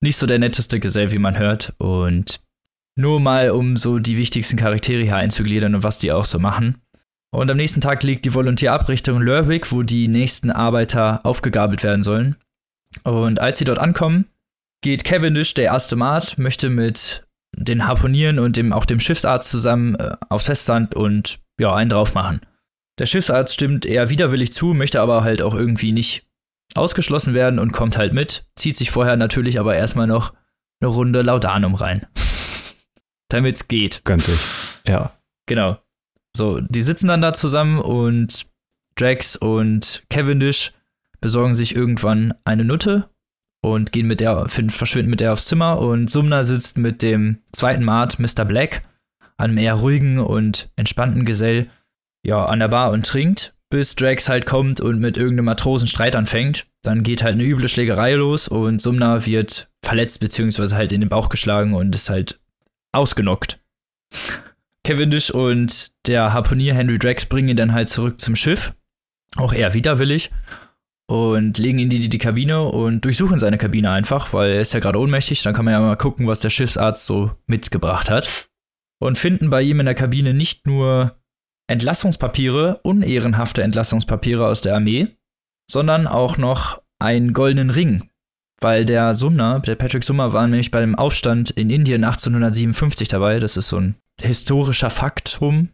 nicht so der netteste Gesell, wie man hört. Und nur mal, um so die wichtigsten Charaktere hier einzugliedern und was die auch so machen. Und am nächsten Tag liegt die Volontierab Richtung Lurwick, wo die nächsten Arbeiter aufgegabelt werden sollen. Und als sie dort ankommen, geht Cavendish, der erste Mart, möchte mit den Harponieren und dem, auch dem Schiffsarzt zusammen äh, aufs Festland und ja, einen drauf machen. Der Schiffsarzt stimmt eher widerwillig zu, möchte aber halt auch irgendwie nicht ausgeschlossen werden und kommt halt mit, zieht sich vorher natürlich aber erstmal noch eine Runde Laudanum rein. Damit's geht. Gönnt sich. Ja. Genau. So, die sitzen dann da zusammen und Drax und Cavendish besorgen sich irgendwann eine Nutte und gehen mit der, verschwinden mit der aufs Zimmer und Sumner sitzt mit dem zweiten Mart, Mr. Black, einem eher ruhigen und entspannten Gesell, ja, an der Bar und trinkt, bis Drax halt kommt und mit irgendeinem Matrosen Streit anfängt. Dann geht halt eine üble Schlägerei los und Sumner wird verletzt beziehungsweise halt in den Bauch geschlagen und ist halt ausgenockt. Cavendish und der Harpunier Henry Drax bringen ihn dann halt zurück zum Schiff. Auch eher widerwillig. Und legen ihn in die, die Kabine und durchsuchen seine Kabine einfach, weil er ist ja gerade ohnmächtig. Dann kann man ja mal gucken, was der Schiffsarzt so mitgebracht hat. Und finden bei ihm in der Kabine nicht nur Entlassungspapiere, unehrenhafte Entlassungspapiere aus der Armee, sondern auch noch einen goldenen Ring. Weil der Sumner, der Patrick Sumner, war nämlich bei dem Aufstand in Indien 1857 dabei. Das ist so ein historischer Faktum,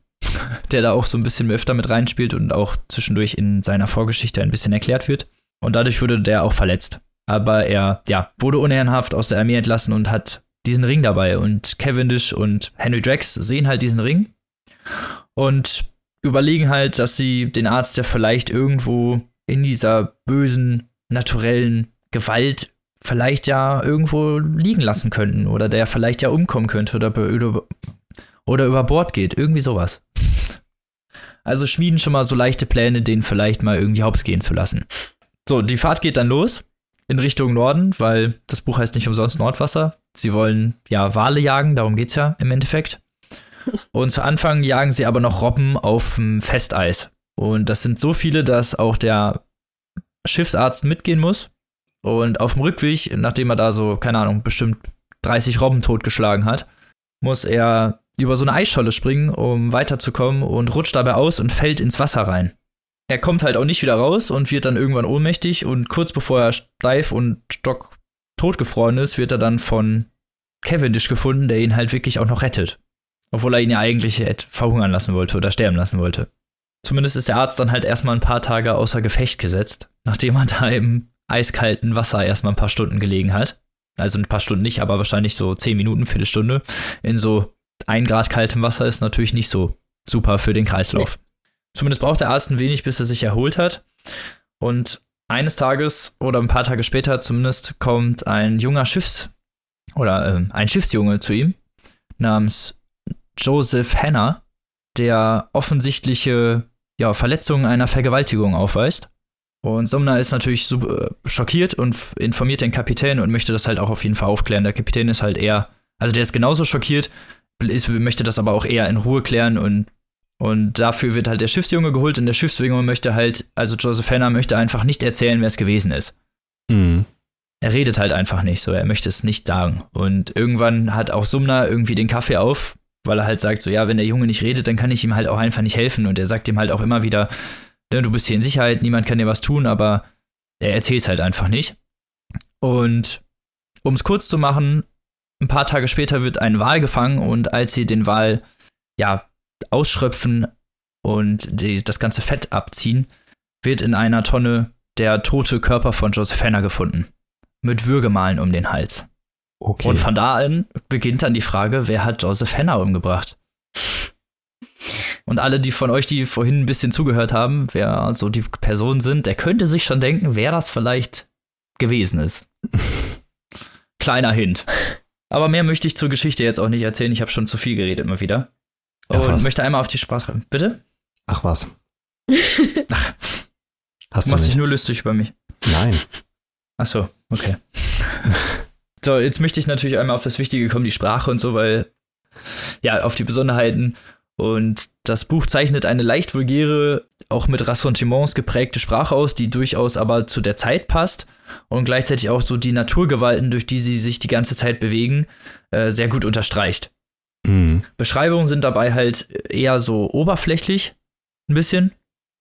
der da auch so ein bisschen öfter mit reinspielt und auch zwischendurch in seiner Vorgeschichte ein bisschen erklärt wird. Und dadurch wurde der auch verletzt. Aber er, ja, wurde unehrenhaft aus der Armee entlassen und hat diesen Ring dabei. Und Cavendish und Henry Drax sehen halt diesen Ring und überlegen halt, dass sie den Arzt ja vielleicht irgendwo in dieser bösen, naturellen Gewalt vielleicht ja irgendwo liegen lassen könnten oder der vielleicht ja umkommen könnte oder, oder, oder über Bord geht. Irgendwie sowas. Also schmieden schon mal so leichte Pläne, den vielleicht mal irgendwie hops gehen zu lassen. So, die Fahrt geht dann los in Richtung Norden, weil das Buch heißt nicht umsonst Nordwasser. Sie wollen ja Wale jagen, darum geht's ja im Endeffekt. Und zu Anfang jagen sie aber noch Robben auf dem Festeis. Und das sind so viele, dass auch der Schiffsarzt mitgehen muss. Und auf dem Rückweg, nachdem er da so, keine Ahnung, bestimmt 30 Robben totgeschlagen hat, muss er über so eine Eisscholle springen, um weiterzukommen und rutscht dabei aus und fällt ins Wasser rein. Er kommt halt auch nicht wieder raus und wird dann irgendwann ohnmächtig und kurz bevor er steif und stock totgefroren ist, wird er dann von Cavendish gefunden, der ihn halt wirklich auch noch rettet. Obwohl er ihn ja eigentlich verhungern lassen wollte oder sterben lassen wollte. Zumindest ist der Arzt dann halt erstmal ein paar Tage außer Gefecht gesetzt, nachdem er da im eiskalten Wasser erstmal ein paar Stunden gelegen hat. Also ein paar Stunden nicht, aber wahrscheinlich so zehn Minuten, Viertelstunde. In so ein Grad kaltem Wasser ist natürlich nicht so super für den Kreislauf. Nee. Zumindest braucht der Arzt ein wenig, bis er sich erholt hat. Und eines Tages oder ein paar Tage später zumindest kommt ein junger Schiffs- oder äh, ein Schiffsjunge zu ihm namens Joseph Hanna, der offensichtliche ja, Verletzungen einer Vergewaltigung aufweist. Und Sumner ist natürlich super äh, schockiert und informiert den Kapitän und möchte das halt auch auf jeden Fall aufklären. Der Kapitän ist halt eher, also der ist genauso schockiert, ist, möchte das aber auch eher in Ruhe klären und, und dafür wird halt der Schiffsjunge geholt und der Schiffsjunge möchte halt, also Joseph Hanna möchte einfach nicht erzählen, wer es gewesen ist. Mhm. Er redet halt einfach nicht so, er möchte es nicht sagen. Und irgendwann hat auch Sumner irgendwie den Kaffee auf weil er halt sagt, so ja, wenn der Junge nicht redet, dann kann ich ihm halt auch einfach nicht helfen. Und er sagt ihm halt auch immer wieder, ne, du bist hier in Sicherheit, niemand kann dir was tun, aber er erzählt es halt einfach nicht. Und um es kurz zu machen, ein paar Tage später wird ein Wal gefangen und als sie den Wal ja ausschröpfen und die, das ganze Fett abziehen, wird in einer Tonne der tote Körper von Joseph Henner gefunden. Mit Würgemalen um den Hals. Okay. Und von da an beginnt dann die Frage, wer hat Joseph Henner umgebracht? Und alle, die von euch, die vorhin ein bisschen zugehört haben, wer so die Personen sind, der könnte sich schon denken, wer das vielleicht gewesen ist. Kleiner Hint. Aber mehr möchte ich zur Geschichte jetzt auch nicht erzählen. Ich habe schon zu viel geredet immer wieder. Und Ach, möchte einmal auf die Sprache. Bitte? Ach was. Ach. Hast du machst dich nur lustig über mich. Nein. Ach so, okay. So, jetzt möchte ich natürlich einmal auf das Wichtige kommen, die Sprache und so, weil, ja, auf die Besonderheiten. Und das Buch zeichnet eine leicht vulgäre, auch mit Rassentiments geprägte Sprache aus, die durchaus aber zu der Zeit passt und gleichzeitig auch so die Naturgewalten, durch die sie sich die ganze Zeit bewegen, äh, sehr gut unterstreicht. Mhm. Beschreibungen sind dabei halt eher so oberflächlich, ein bisschen,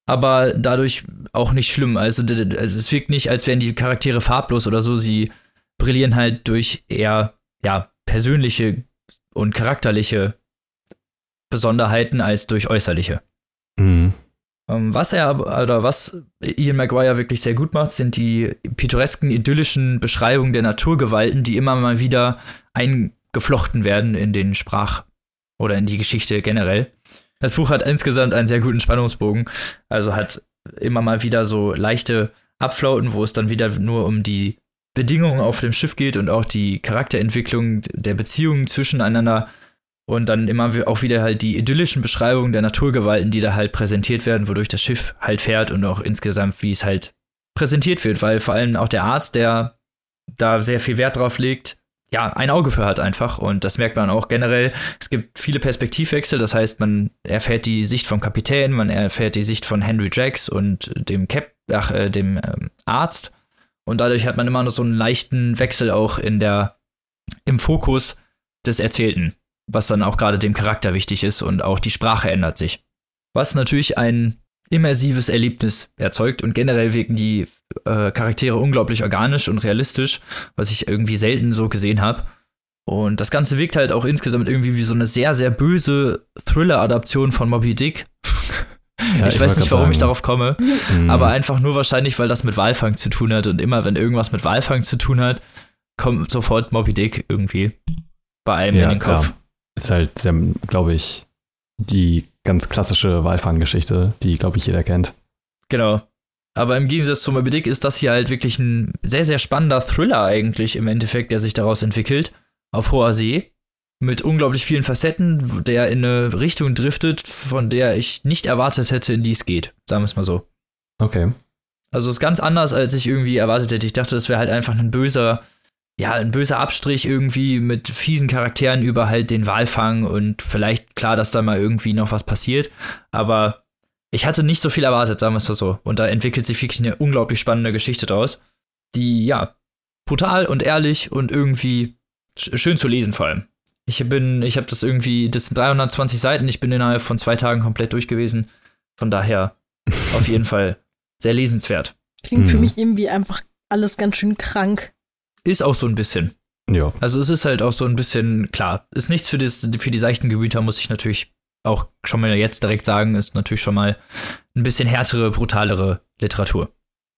aber dadurch auch nicht schlimm. Also, also es wirkt nicht, als wären die Charaktere farblos oder so. Sie brillieren halt durch eher ja, persönliche und charakterliche Besonderheiten als durch äußerliche. Mhm. Ähm, was er oder was Ian Maguire wirklich sehr gut macht, sind die pittoresken, idyllischen Beschreibungen der Naturgewalten, die immer mal wieder eingeflochten werden in den Sprach- oder in die Geschichte generell. Das Buch hat insgesamt einen sehr guten Spannungsbogen, also hat immer mal wieder so leichte Abflauten, wo es dann wieder nur um die Bedingungen auf dem Schiff geht und auch die Charakterentwicklung der Beziehungen zwischeneinander und dann immer auch wieder halt die idyllischen Beschreibungen der Naturgewalten, die da halt präsentiert werden, wodurch das Schiff halt fährt und auch insgesamt, wie es halt präsentiert wird, weil vor allem auch der Arzt, der da sehr viel Wert drauf legt, ja, ein Auge für hat einfach. Und das merkt man auch generell. Es gibt viele Perspektivwechsel, das heißt, man erfährt die Sicht vom Kapitän, man erfährt die Sicht von Henry Jacks und dem Cap, ach, äh, dem ähm, Arzt. Und dadurch hat man immer noch so einen leichten Wechsel auch in der, im Fokus des Erzählten was dann auch gerade dem Charakter wichtig ist und auch die Sprache ändert sich. Was natürlich ein immersives Erlebnis erzeugt und generell wirken die äh, Charaktere unglaublich organisch und realistisch, was ich irgendwie selten so gesehen habe. Und das Ganze wirkt halt auch insgesamt irgendwie wie so eine sehr, sehr böse Thriller-Adaption von Moby Dick. Ja, ich, ich weiß nicht, warum sagen. ich darauf komme, mhm. aber einfach nur wahrscheinlich, weil das mit Walfang zu tun hat und immer, wenn irgendwas mit Walfang zu tun hat, kommt sofort Moby Dick irgendwie bei einem ja, in den Kopf. Klar. Ist halt, glaube ich, die ganz klassische Walfanggeschichte, die, glaube ich, jeder kennt. Genau. Aber im Gegensatz zu Moby Dick ist das hier halt wirklich ein sehr, sehr spannender Thriller eigentlich im Endeffekt, der sich daraus entwickelt, auf hoher See, mit unglaublich vielen Facetten, der in eine Richtung driftet, von der ich nicht erwartet hätte, in die es geht. Sagen wir es mal so. Okay. Also es ist ganz anders, als ich irgendwie erwartet hätte. Ich dachte, das wäre halt einfach ein böser ja, ein böser Abstrich irgendwie mit fiesen Charakteren über halt den Walfang und vielleicht klar, dass da mal irgendwie noch was passiert. Aber ich hatte nicht so viel erwartet, sagen wir es mal so. Und da entwickelt sich wirklich eine unglaublich spannende Geschichte draus, die, ja, brutal und ehrlich und irgendwie schön zu lesen vor allem. Ich bin, ich habe das irgendwie, das sind 320 Seiten, ich bin innerhalb von zwei Tagen komplett durch gewesen. Von daher auf jeden Fall sehr lesenswert. Klingt mhm. für mich irgendwie einfach alles ganz schön krank. Ist auch so ein bisschen. Ja. Also es ist halt auch so ein bisschen, klar, ist nichts für, das, für die seichten Gemüter, muss ich natürlich auch schon mal jetzt direkt sagen, ist natürlich schon mal ein bisschen härtere, brutalere Literatur.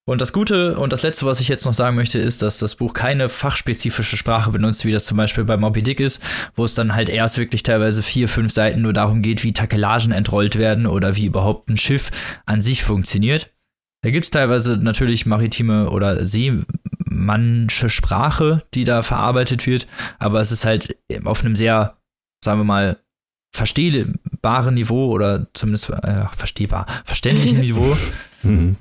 Und das Gute und das Letzte, was ich jetzt noch sagen möchte, ist, dass das Buch keine fachspezifische Sprache benutzt, wie das zum Beispiel bei Moby Dick ist, wo es dann halt erst wirklich teilweise vier, fünf Seiten nur darum geht, wie Takelagen entrollt werden oder wie überhaupt ein Schiff an sich funktioniert. Da gibt es teilweise natürlich maritime oder See, manche Sprache, die da verarbeitet wird, aber es ist halt auf einem sehr, sagen wir mal, verstehbaren Niveau oder zumindest äh, verstehbar, verständlichen Niveau, mhm.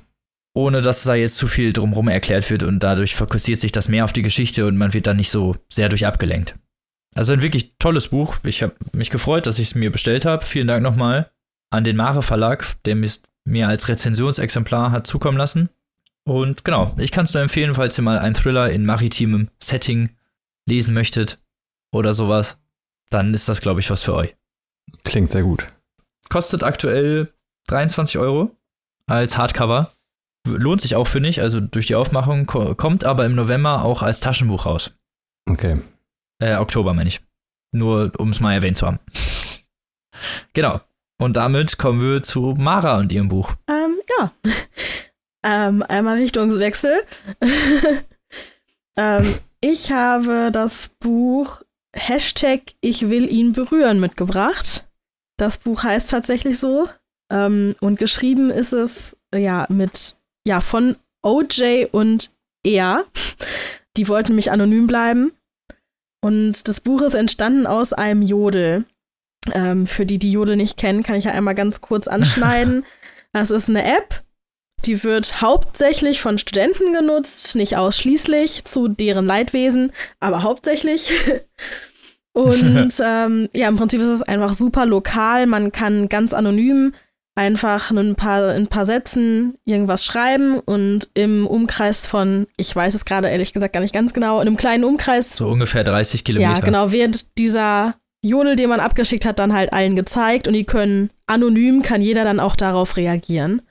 ohne dass da jetzt zu viel drumherum erklärt wird und dadurch fokussiert sich das mehr auf die Geschichte und man wird dann nicht so sehr durch abgelenkt. Also ein wirklich tolles Buch. Ich habe mich gefreut, dass ich es mir bestellt habe. Vielen Dank nochmal an den Mare Verlag, der mir als Rezensionsexemplar hat zukommen lassen. Und genau, ich kann es nur empfehlen, falls ihr mal einen Thriller in maritimem Setting lesen möchtet oder sowas, dann ist das, glaube ich, was für euch. Klingt sehr gut. Kostet aktuell 23 Euro als Hardcover. Lohnt sich auch, finde ich, also durch die Aufmachung, kommt aber im November auch als Taschenbuch raus. Okay. Äh, Oktober meine ich. Nur, um es mal erwähnt zu haben. genau. Und damit kommen wir zu Mara und ihrem Buch. Ähm, ja. Ähm, einmal Richtungswechsel. ähm, ich habe das Buch Hashtag Ich will ihn berühren mitgebracht. Das Buch heißt tatsächlich so. Ähm, und geschrieben ist es ja mit, ja, von OJ und er. Die wollten nämlich anonym bleiben. Und das Buch ist entstanden aus einem Jodel. Ähm, für die, die Jodel nicht kennen, kann ich ja einmal ganz kurz anschneiden. Das ist eine App, die wird hauptsächlich von Studenten genutzt, nicht ausschließlich zu deren Leidwesen, aber hauptsächlich. Und ähm, ja, im Prinzip ist es einfach super lokal. Man kann ganz anonym einfach ein paar, ein paar Sätzen irgendwas schreiben und im Umkreis von, ich weiß es gerade ehrlich gesagt gar nicht ganz genau, in einem kleinen Umkreis. So ungefähr 30 Kilometer. Ja, genau, wird dieser Jodel, den man abgeschickt hat, dann halt allen gezeigt und die können anonym, kann jeder dann auch darauf reagieren.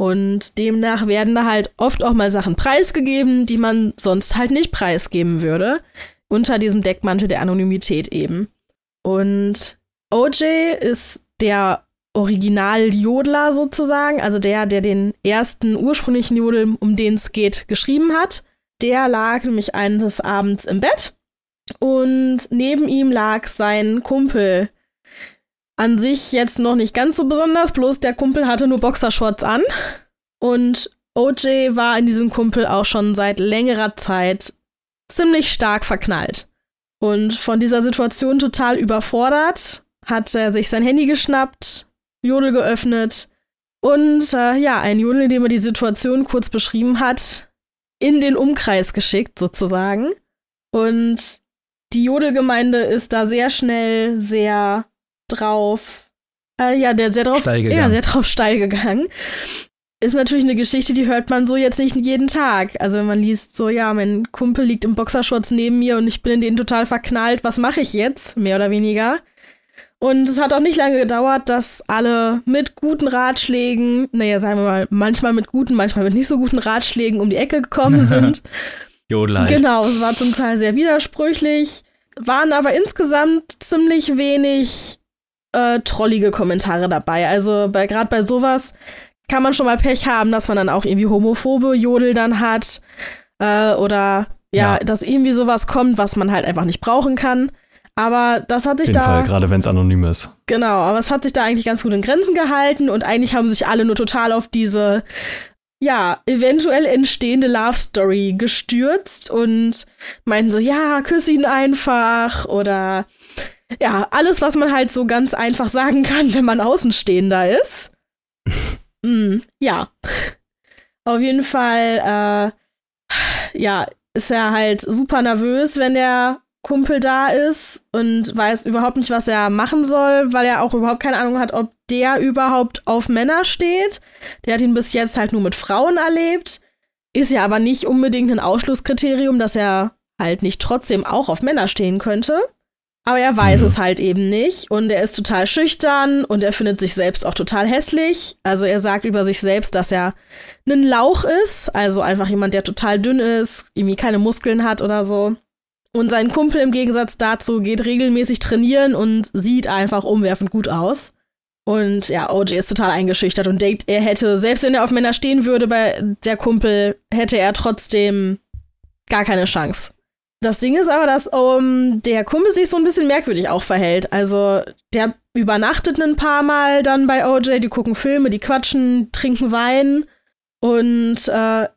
Und demnach werden da halt oft auch mal Sachen preisgegeben, die man sonst halt nicht preisgeben würde. Unter diesem Deckmantel der Anonymität eben. Und OJ ist der Original-Jodler sozusagen, also der, der den ersten ursprünglichen Jodel, um den es geht, geschrieben hat. Der lag nämlich eines Abends im Bett und neben ihm lag sein Kumpel, an sich jetzt noch nicht ganz so besonders, bloß der Kumpel hatte nur Boxershorts an. Und OJ war in diesem Kumpel auch schon seit längerer Zeit ziemlich stark verknallt. Und von dieser Situation total überfordert, hat er sich sein Handy geschnappt, Jodel geöffnet und äh, ja, ein Jodel, in dem er die Situation kurz beschrieben hat, in den Umkreis geschickt, sozusagen. Und die Jodelgemeinde ist da sehr schnell sehr drauf, äh, ja, der sehr drauf, Steil ja, gegangen. sehr drauf steil gegangen. Ist natürlich eine Geschichte, die hört man so jetzt nicht jeden Tag. Also wenn man liest so, ja, mein Kumpel liegt im Boxershorts neben mir und ich bin in den total verknallt, was mache ich jetzt? Mehr oder weniger. Und es hat auch nicht lange gedauert, dass alle mit guten Ratschlägen, naja, sagen wir mal, manchmal mit guten, manchmal mit nicht so guten Ratschlägen um die Ecke gekommen sind. Halt. Genau, es war zum Teil sehr widersprüchlich, waren aber insgesamt ziemlich wenig äh, trollige Kommentare dabei. Also bei, gerade bei sowas kann man schon mal Pech haben, dass man dann auch irgendwie homophobe Jodel dann hat äh, oder ja, Ja. dass irgendwie sowas kommt, was man halt einfach nicht brauchen kann. Aber das hat Auf sich jeden da Fall, gerade wenn es anonym ist. Genau, aber es hat sich da eigentlich ganz gut in Grenzen gehalten und eigentlich haben sich alle nur total auf diese, ja, eventuell entstehende Love Story gestürzt und meinten so, ja, küss ihn einfach oder ja, alles, was man halt so ganz einfach sagen kann, wenn man Außenstehender ist. mm, ja. Auf jeden Fall, äh, ja, ist er halt super nervös, wenn der Kumpel da ist und weiß überhaupt nicht, was er machen soll, weil er auch überhaupt keine Ahnung hat, ob der überhaupt auf Männer steht. Der hat ihn bis jetzt halt nur mit Frauen erlebt. Ist ja aber nicht unbedingt ein Ausschlusskriterium, dass er halt nicht trotzdem auch auf Männer stehen könnte. Aber er weiß Mhm. es halt eben nicht und er ist total schüchtern und er findet sich selbst auch total hässlich. Also er sagt über sich selbst, dass er ein Lauch ist, also einfach jemand, der total dünn ist, irgendwie keine Muskeln hat oder so. Und sein Kumpel im Gegensatz dazu geht regelmäßig trainieren und sieht einfach umwerfend gut aus. Und ja, OJ ist total eingeschüchtert und denkt, er hätte, selbst wenn er auf Männer stehen würde bei der Kumpel, hätte er trotzdem gar keine Chance. Das Ding ist aber, dass um, der Kumpel sich so ein bisschen merkwürdig auch verhält. Also der übernachtet ein paar Mal dann bei OJ, die gucken Filme, die quatschen, trinken Wein. Und äh,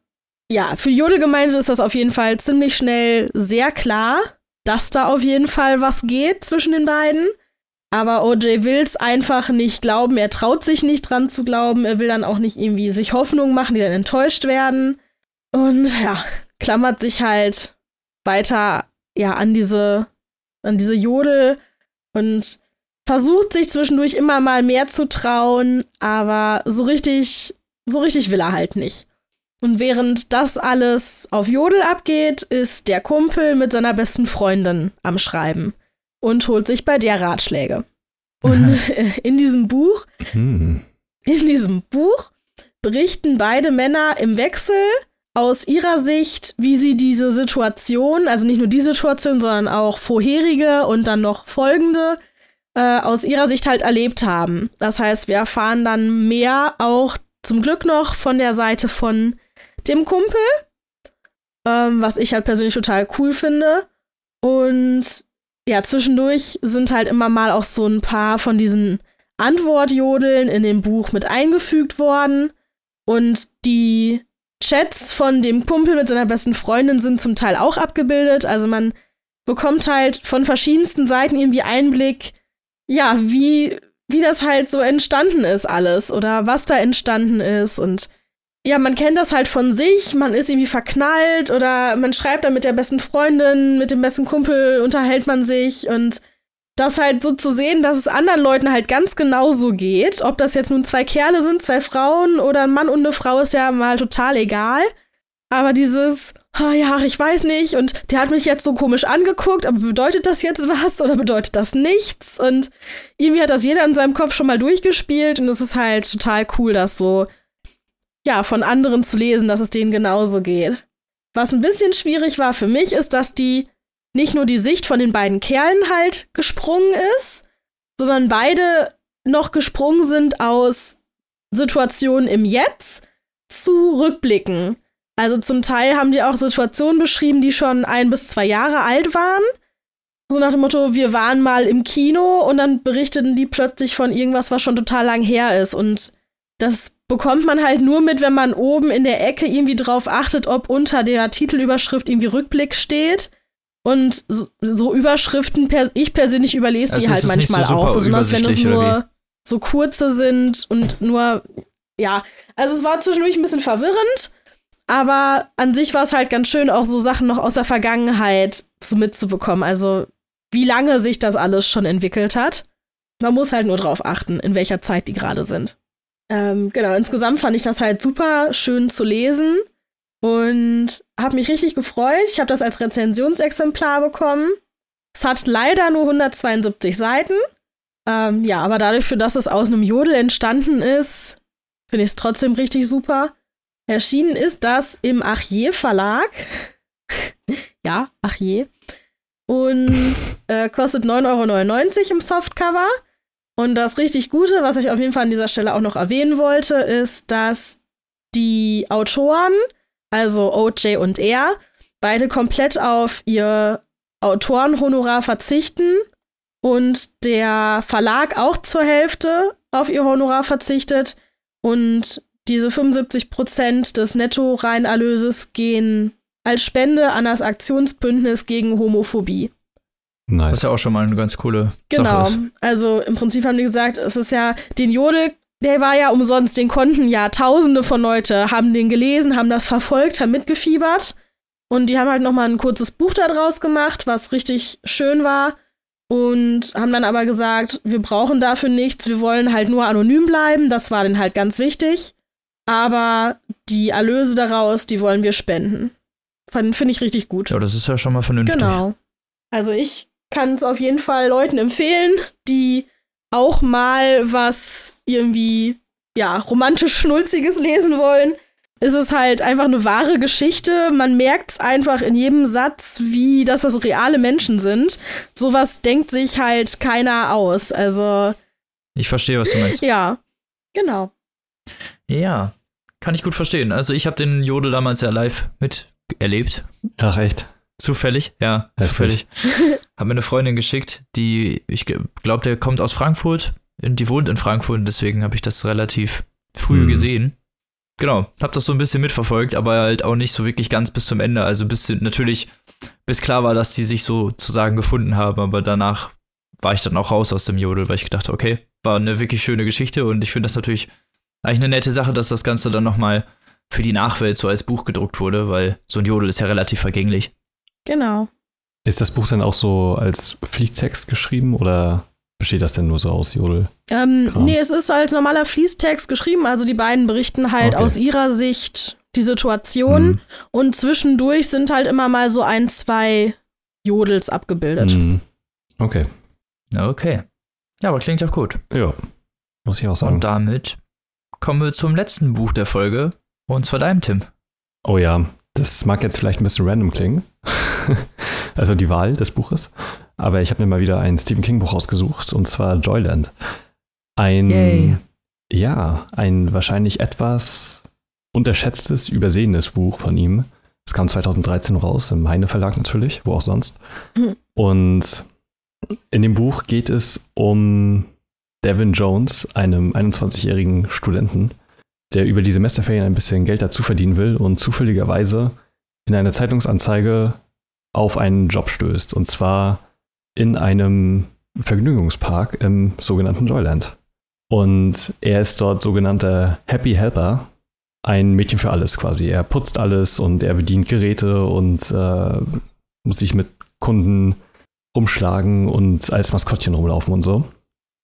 ja, für die Jodelgemeinde ist das auf jeden Fall ziemlich schnell sehr klar, dass da auf jeden Fall was geht zwischen den beiden. Aber OJ will es einfach nicht glauben. Er traut sich nicht dran zu glauben. Er will dann auch nicht irgendwie sich Hoffnungen machen, die dann enttäuscht werden. Und ja, klammert sich halt weiter ja an diese an diese Jodel und versucht sich zwischendurch immer mal mehr zu trauen, aber so richtig so richtig will er halt nicht. Und während das alles auf Jodel abgeht, ist der Kumpel mit seiner besten Freundin am Schreiben und holt sich bei der Ratschläge. Und in diesem Buch, Hm. in diesem Buch berichten beide Männer im Wechsel aus ihrer Sicht, wie sie diese Situation, also nicht nur die Situation, sondern auch vorherige und dann noch folgende, äh, aus ihrer Sicht halt erlebt haben. Das heißt, wir erfahren dann mehr auch zum Glück noch von der Seite von dem Kumpel, ähm, was ich halt persönlich total cool finde. Und ja, zwischendurch sind halt immer mal auch so ein paar von diesen Antwortjodeln in dem Buch mit eingefügt worden. Und die Chats von dem Kumpel mit seiner besten Freundin sind zum Teil auch abgebildet. Also man bekommt halt von verschiedensten Seiten irgendwie Einblick, ja, wie, wie das halt so entstanden ist alles oder was da entstanden ist. Und ja, man kennt das halt von sich, man ist irgendwie verknallt oder man schreibt dann mit der besten Freundin, mit dem besten Kumpel unterhält man sich und das halt so zu sehen, dass es anderen Leuten halt ganz genauso geht. Ob das jetzt nun zwei Kerle sind, zwei Frauen oder ein Mann und eine Frau, ist ja mal total egal. Aber dieses, oh ja, ich weiß nicht, und der hat mich jetzt so komisch angeguckt, aber bedeutet das jetzt was oder bedeutet das nichts? Und irgendwie hat das jeder in seinem Kopf schon mal durchgespielt und es ist halt total cool, das so, ja, von anderen zu lesen, dass es denen genauso geht. Was ein bisschen schwierig war für mich, ist, dass die nicht nur die Sicht von den beiden Kerlen halt gesprungen ist, sondern beide noch gesprungen sind aus Situationen im Jetzt zu Rückblicken. Also zum Teil haben die auch Situationen beschrieben, die schon ein bis zwei Jahre alt waren. So nach dem Motto, wir waren mal im Kino und dann berichteten die plötzlich von irgendwas, was schon total lang her ist. Und das bekommt man halt nur mit, wenn man oben in der Ecke irgendwie drauf achtet, ob unter der Titelüberschrift irgendwie Rückblick steht. Und so, so Überschriften, per, ich persönlich überlese die Also halt es nicht manchmal so auch, besonders wenn es nur so kurze sind und nur, ja, also es war zwischendurch ein bisschen verwirrend, aber an sich war es halt ganz schön, auch so Sachen noch aus der Vergangenheit so mitzubekommen. Also wie lange sich das alles schon entwickelt hat. Man muss halt nur drauf achten, in welcher Zeit die gerade sind. Ähm, genau, insgesamt fand ich das halt super schön zu lesen und habe mich richtig gefreut. Ich habe das als Rezensionsexemplar bekommen. Es hat leider nur 172 Seiten. Ähm, ja, aber dadurch, für dass es aus einem Jodel entstanden ist, finde ich es trotzdem richtig super. Erschienen ist das im Achier Verlag. ja, Achier. Und äh, kostet 9,99 Euro im Softcover. Und das richtig Gute, was ich auf jeden Fall an dieser Stelle auch noch erwähnen wollte, ist, dass die Autoren, also OJ und er, beide komplett auf ihr Autorenhonorar verzichten und der Verlag auch zur Hälfte auf ihr Honorar verzichtet und diese 75 Prozent des Netto-Reinerlöses gehen als Spende an das Aktionsbündnis gegen Homophobie. Nice. ja auch schon mal eine ganz coole Genau. Sache ist. Also im Prinzip haben die gesagt, es ist ja den Jodel, der war ja umsonst, den konnten ja Tausende von Leute haben den gelesen, haben das verfolgt, haben mitgefiebert und die haben halt noch mal ein kurzes Buch daraus gemacht, was richtig schön war und haben dann aber gesagt, wir brauchen dafür nichts, wir wollen halt nur anonym bleiben, das war denen halt ganz wichtig, aber die Erlöse daraus, die wollen wir spenden. Finde ich richtig gut. Ja, das ist ja schon mal vernünftig. Genau. Also ich kann es auf jeden Fall Leuten empfehlen, die auch mal was irgendwie, ja, romantisch Schnulziges lesen wollen. Es ist halt einfach eine wahre Geschichte. Man merkt es einfach in jedem Satz, wie dass das reale Menschen sind. Sowas denkt sich halt keiner aus. Also, Ich verstehe, was du meinst. ja. Genau. Ja, kann ich gut verstehen. Also ich habe den Jodel damals ja live miterlebt. Ach, echt? Zufällig, ja, Heftig. zufällig. Hab mir eine Freundin geschickt, die, ich glaube, der kommt aus Frankfurt. Die wohnt in Frankfurt und deswegen habe ich das relativ früh Mhm. gesehen. Genau, hab das so ein bisschen mitverfolgt, aber halt auch nicht so wirklich ganz bis zum Ende. Also bis natürlich, bis klar war, dass die sich sozusagen gefunden haben, aber danach war ich dann auch raus aus dem Jodel, weil ich gedacht, okay, war eine wirklich schöne Geschichte und ich finde das natürlich eigentlich eine nette Sache, dass das Ganze dann nochmal für die Nachwelt so als Buch gedruckt wurde, weil so ein Jodel ist ja relativ vergänglich. Genau. Ist das Buch dann auch so als Fließtext geschrieben oder besteht das denn nur so aus Jodel? Ähm, nee, es ist als normaler Fließtext geschrieben. Also die beiden berichten halt Okay. aus ihrer Sicht die Situation. Mhm. Und zwischendurch sind halt immer mal so ein, zwei Jodels abgebildet. Mhm. Okay. Okay. Ja, aber klingt doch gut. Ja. Muss ich auch sagen. Und damit kommen wir zum letzten Buch der Folge. Und zwar deinem, Tim. Oh ja, das mag jetzt vielleicht ein bisschen random klingen. also die Wahl des Buches. Aber ich habe mir mal wieder ein Stephen King Buch ausgesucht und zwar Joyland. Ein, Yay. ja, ein wahrscheinlich etwas unterschätztes, übersehenes Buch von ihm. Es kam 2013 raus, im Heine Verlag natürlich, wo auch sonst. Hm. Und in dem Buch geht es um Devin Jones, einem 21-jährigen Studenten, der über die Semesterferien ein bisschen Geld dazu verdienen will und zufälligerweise in einer Zeitungsanzeige auf einen Job stößt. Und zwar in einem Vergnügungspark im sogenannten Joyland. Und er ist dort sogenannter Happy Helper, ein Mädchen für alles quasi. Er putzt alles und er bedient Geräte und äh, muss sich mit Kunden rumschlagen und als Maskottchen rumlaufen und so.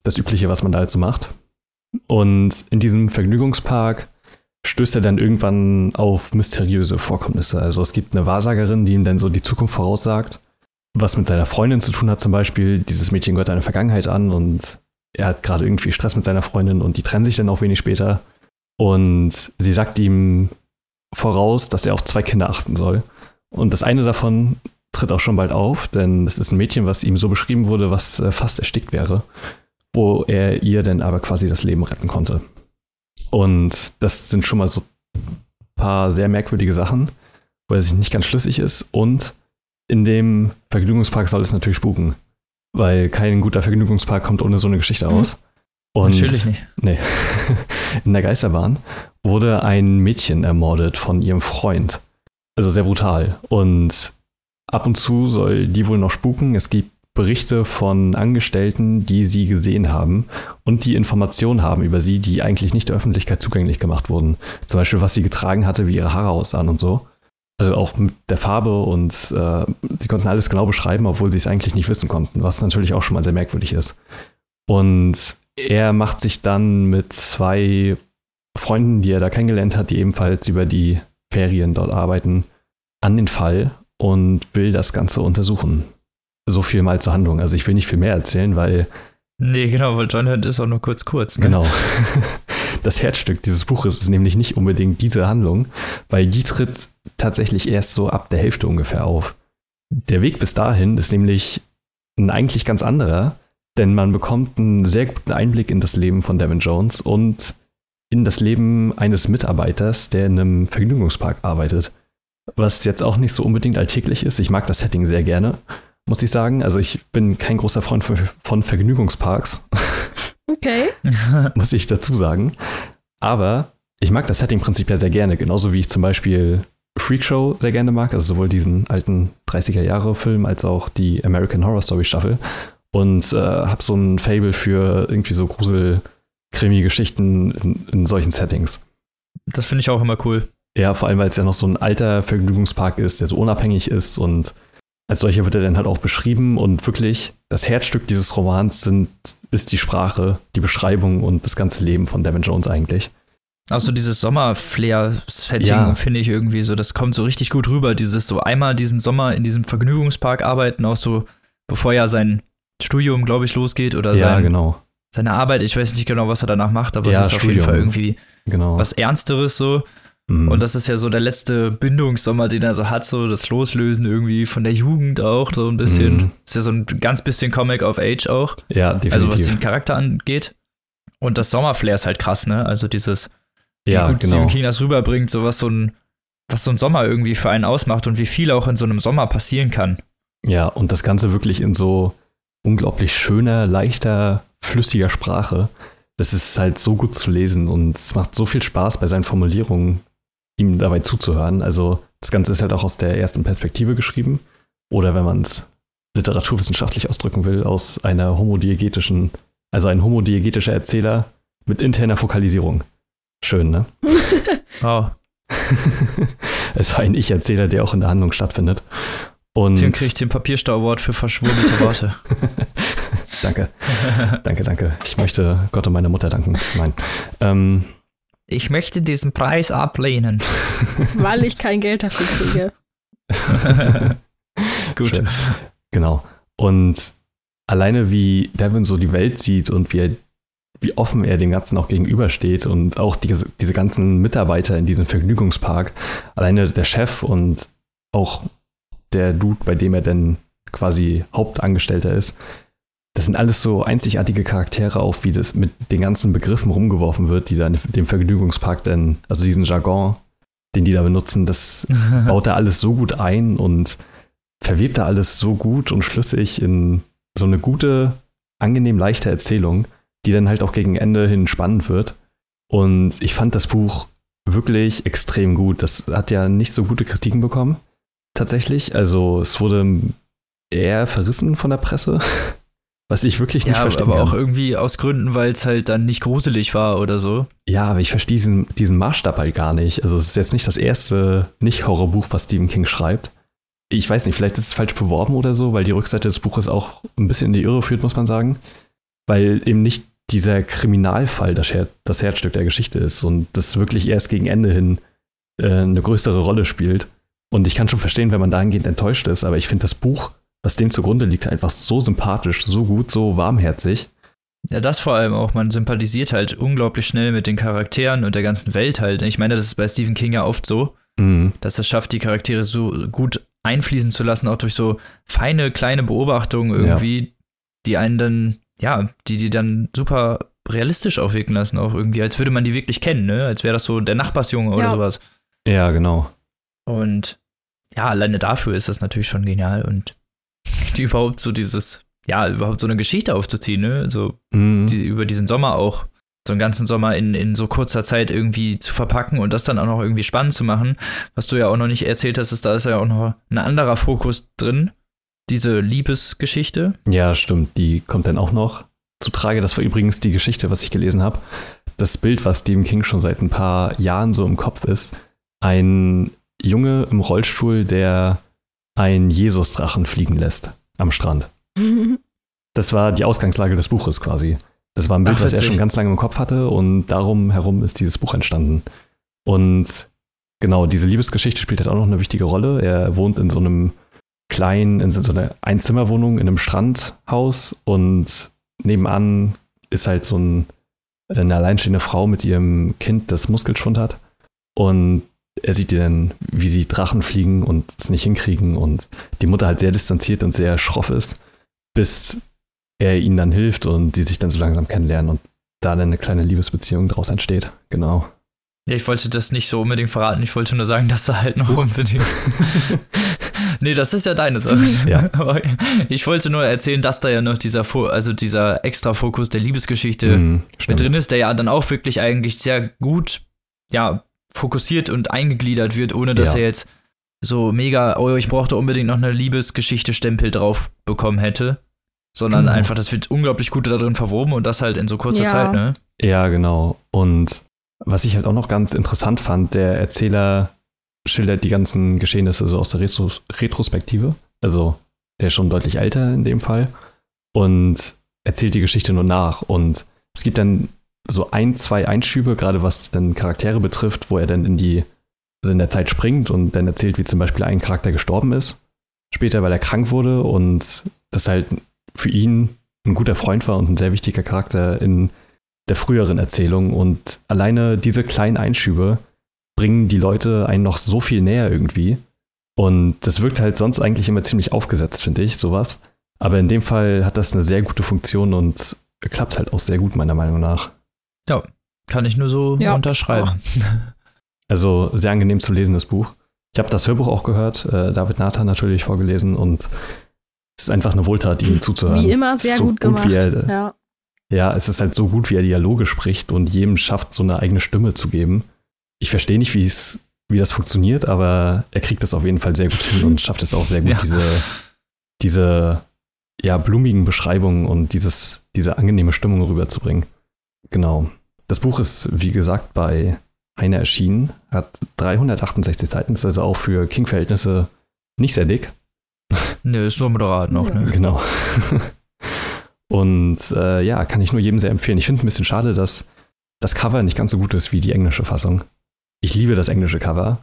Das Übliche, was man da halt so macht. Und in diesem Vergnügungspark stößt er dann irgendwann auf mysteriöse Vorkommnisse. Also es gibt eine Wahrsagerin, die ihm dann so die Zukunft voraussagt, was mit seiner Freundin zu tun hat zum Beispiel. Dieses Mädchen gehört einer Vergangenheit an und er hat gerade irgendwie Stress mit seiner Freundin und die trennen sich dann auch wenig später. Und sie sagt ihm voraus, dass er auf zwei Kinder achten soll. Und das eine davon tritt auch schon bald auf, denn es ist ein Mädchen, was ihm so beschrieben wurde, was äh, fast erstickt wäre, wo er ihr dann aber quasi das Leben retten konnte. Und das sind schon mal so ein paar sehr merkwürdige Sachen, wo er sich nicht ganz schlüssig ist. Und in dem Vergnügungspark soll es natürlich spuken, weil kein guter Vergnügungspark kommt ohne so eine Geschichte aus. Und Natürlich nicht. Nee. In der Geisterbahn wurde ein Mädchen ermordet von ihrem Freund. Also sehr brutal. Und ab und zu soll die wohl noch spuken. Es gibt Berichte von Angestellten, die sie gesehen haben und die Informationen haben über sie, die eigentlich nicht der Öffentlichkeit zugänglich gemacht wurden. Zum Beispiel, was sie getragen hatte, wie ihre Haare aussahen und so. Also auch mit der Farbe und äh, sie konnten alles genau beschreiben, obwohl sie es eigentlich nicht wissen konnten, was natürlich auch schon mal sehr merkwürdig ist. Und er macht sich dann mit zwei Freunden, die er da kennengelernt hat, die ebenfalls über die Ferien dort arbeiten, an den Fall und will das Ganze untersuchen. So viel mal zur Handlung. Also ich will nicht viel mehr erzählen, weil. Nee, genau, weil John Hurt ist auch nur kurz kurz. Ne? Genau. Das Herzstück dieses Buches ist nämlich nicht unbedingt diese Handlung, weil die tritt tatsächlich erst so ab der Hälfte ungefähr auf. Der Weg bis dahin ist nämlich ein eigentlich ganz anderer, denn man bekommt einen sehr guten Einblick in das Leben von Devin Jones und in das Leben eines Mitarbeiters, der in einem Vergnügungspark arbeitet. Was jetzt auch nicht so unbedingt alltäglich ist. Ich mag das Setting sehr gerne, muss ich sagen. Also ich bin kein großer Freund von, Vergnügungsparks. Okay. muss ich dazu sagen. Aber ich mag das Setting prinzipiell sehr gerne, genauso wie ich zum Beispiel Freakshow sehr gerne mag, also sowohl diesen alten 30er-Jahre-Film als auch die American Horror Story-Staffel. Und äh, habe so ein Fable für irgendwie so Grusel-Krimi-Geschichten in, in solchen Settings. Das finde ich auch immer cool. Ja, vor allem, weil es ja noch so ein alter Vergnügungspark ist, der so unabhängig ist und als solcher wird er dann halt auch beschrieben und wirklich das Herzstück dieses Romans sind, ist die Sprache, die Beschreibung und das ganze Leben von Devin Jones eigentlich. Auch so dieses Sommerflair-Setting ja. finde ich irgendwie so, das kommt so richtig gut rüber. Dieses so einmal diesen Sommer in diesem Vergnügungspark arbeiten, auch so, bevor ja sein Studium, glaube ich, losgeht oder ja, sein, genau. seine Arbeit. Ich weiß nicht genau, was er danach macht, aber ja, es ist Studium. auf jeden Fall irgendwie genau. was Ernsteres so. Mhm. Und das ist ja so der letzte Bindungssommer, den er so hat, so das Loslösen irgendwie von der Jugend auch, so ein bisschen. Mhm. Ist ja so ein ganz bisschen Comic of Age auch. Ja, definitiv. Also was den Charakter angeht. Und das Sommerflair ist halt krass, ne? Also dieses, wie ja, gut genau. Stephen King das rüberbringt, so was so ein, was so ein Sommer irgendwie für einen ausmacht und wie viel auch in so einem Sommer passieren kann. Ja, und das Ganze wirklich in so unglaublich schöner, leichter, flüssiger Sprache. Das ist halt so gut zu lesen und es macht so viel Spaß bei seinen Formulierungen, ihm dabei zuzuhören. Also das Ganze ist halt auch aus der ersten Perspektive geschrieben. Oder wenn man es literaturwissenschaftlich ausdrücken will, aus einer homodiegetischen, also ein homodiegetischer Erzähler mit interner Fokalisierung. Schön, ne? oh. es war ein Ich-Erzähler, der auch in der Handlung stattfindet. Und Tim kriegt den Papierstau-Award für verschwurbelt Worte. danke. danke, danke. Ich möchte Gott und meiner Mutter danken. Nein. Ähm, ich möchte diesen Preis ablehnen. Weil ich kein Geld dafür kriege. Gut. Schön. Genau. Und alleine wie Devin so die Welt sieht und wie, er, wie offen er dem Ganzen auch gegenübersteht und auch die, diese ganzen Mitarbeiter in diesem Vergnügungspark, alleine der Chef und auch der Dude, bei dem er denn quasi Hauptangestellter ist, das sind alles so einzigartige Charaktere auf, wie das mit den ganzen Begriffen rumgeworfen wird, die da in dem Vergnügungspark denn, also diesen Jargon, den die da benutzen, das baut da alles so gut ein und verwebt da alles so gut und schlüssig in so eine gute, angenehm leichte Erzählung, die dann halt auch gegen Ende hin spannend wird. Und ich fand das Buch wirklich extrem gut. Das hat ja nicht so gute Kritiken bekommen, tatsächlich. Also es wurde eher verrissen von der Presse. Was ich wirklich nicht ja, verstehe. Aber auch irgendwie aus Gründen, weil es halt dann nicht gruselig war oder so. Ja, aber ich verstehe diesen, diesen Maßstab halt gar nicht. Also es ist jetzt nicht das erste Nicht-Horrorbuch, was Stephen King schreibt. Ich weiß nicht, vielleicht ist es falsch beworben oder so, weil die Rückseite des Buches auch ein bisschen in die Irre führt, muss man sagen. Weil eben nicht dieser Kriminalfall das, Her das Herzstück der Geschichte ist und das wirklich erst gegen Ende hin äh, eine größere Rolle spielt. Und ich kann schon verstehen, wenn man dahingehend enttäuscht ist, aber ich finde das Buch was dem zugrunde liegt, einfach so sympathisch, so gut, so warmherzig. Ja, das vor allem auch. Man sympathisiert halt unglaublich schnell mit den Charakteren und der ganzen Welt halt. Ich meine, das ist bei Stephen King ja oft so, mhm. dass es schafft, die Charaktere so gut einfließen zu lassen, auch durch so feine kleine Beobachtungen irgendwie, ja. die einen dann, ja, die die dann super realistisch aufwirken lassen, auch irgendwie, als würde man die wirklich kennen, ne? Als wäre das so der Nachbarsjunge ja. oder sowas. Ja, genau. Und ja, alleine dafür ist das natürlich schon genial und die überhaupt so dieses, ja, überhaupt so eine Geschichte aufzuziehen, ne? So, mhm. die, über diesen Sommer auch so einen ganzen Sommer in, in so kurzer Zeit irgendwie zu verpacken und das dann auch noch irgendwie spannend zu machen. Was du ja auch noch nicht erzählt hast, ist, da ist ja auch noch ein anderer Fokus drin, diese Liebesgeschichte. Ja, stimmt, die kommt dann auch noch zu Trage. Das war übrigens die Geschichte, was ich gelesen habe. Das Bild, was Stephen King schon seit ein paar Jahren so im Kopf ist. Ein Junge im Rollstuhl, der einen Jesus-Drachen fliegen lässt am Strand. Das war die Ausgangslage des Buches quasi. Das war ein Bild, Ach, was er schon ganz lange im Kopf hatte und darum herum ist dieses Buch entstanden. Und genau, diese Liebesgeschichte spielt halt auch noch eine wichtige Rolle. Er wohnt in so einem kleinen, in so einer Einzimmerwohnung in einem Strandhaus und nebenan ist halt so ein, eine alleinstehende Frau mit ihrem Kind, das Muskelschwund hat. Und er sieht dann, wie sie Drachen fliegen und es nicht hinkriegen und die Mutter halt sehr distanziert und sehr schroff ist, bis er ihnen dann hilft und die sich dann so langsam kennenlernen und da dann eine kleine Liebesbeziehung daraus entsteht. Genau. Ja, ich wollte das nicht so unbedingt verraten. Ich wollte nur sagen, dass da halt noch unbedingt. nee, das ist ja deine Sache. Ja. Aber ich wollte nur erzählen, dass da ja noch dieser, also dieser extra Fokus der Liebesgeschichte mm, mit drin ist, der ja dann auch wirklich eigentlich sehr gut, ja, fokussiert und eingegliedert wird, ohne dass ja. er jetzt so mega, oh, ich brauchte unbedingt noch eine Liebesgeschichte-Stempel drauf bekommen hätte. Sondern genau. einfach, das wird unglaublich gut da drin verwoben und das halt in so kurzer ja. Zeit, ne? Ja, genau. Und was ich halt auch noch ganz interessant fand, der Erzähler schildert die ganzen Geschehnisse so aus der Retros Retrospektive. Also der ist schon deutlich älter in dem Fall. Und erzählt die Geschichte nur nach. Und es gibt dann so ein, zwei Einschübe, gerade was dann Charaktere betrifft, wo er dann in die also in der Zeit springt und dann erzählt, wie zum Beispiel ein Charakter gestorben ist. Später, weil er krank wurde und das halt für ihn ein guter Freund war und ein sehr wichtiger Charakter in der früheren Erzählung. Und alleine diese kleinen Einschübe bringen die Leute einen noch so viel näher irgendwie. Und das wirkt halt sonst eigentlich immer ziemlich aufgesetzt, finde ich, sowas. Aber in dem Fall hat das eine sehr gute Funktion und klappt halt auch sehr gut, meiner Meinung nach. Ja, kann ich nur so ja. unterschreiben. Also sehr angenehm zu lesen, das Buch. Ich habe das Hörbuch auch gehört, äh, David Nathan natürlich vorgelesen und es ist einfach eine Wohltat, ihm zuzuhören. Wie immer sehr so gut, gut gemacht. Er, ja. ja, es ist halt so gut, wie er Dialoge spricht und jedem schafft, so eine eigene Stimme zu geben. Ich verstehe nicht, wie es wie das funktioniert, aber er kriegt das auf jeden Fall sehr gut hin und schafft es auch sehr gut, ja. diese, diese ja, blumigen Beschreibungen und dieses, diese angenehme Stimmung rüberzubringen. Genau. Das Buch ist, wie gesagt, bei Heine erschienen, hat 368 Seiten, ist also auch für King-Verhältnisse nicht sehr dick. Ne, ist so moderat noch, ne? Genau. Und äh, ja, kann ich nur jedem sehr empfehlen. Ich finde ein bisschen schade, dass das Cover nicht ganz so gut ist wie die englische Fassung. Ich liebe das englische Cover.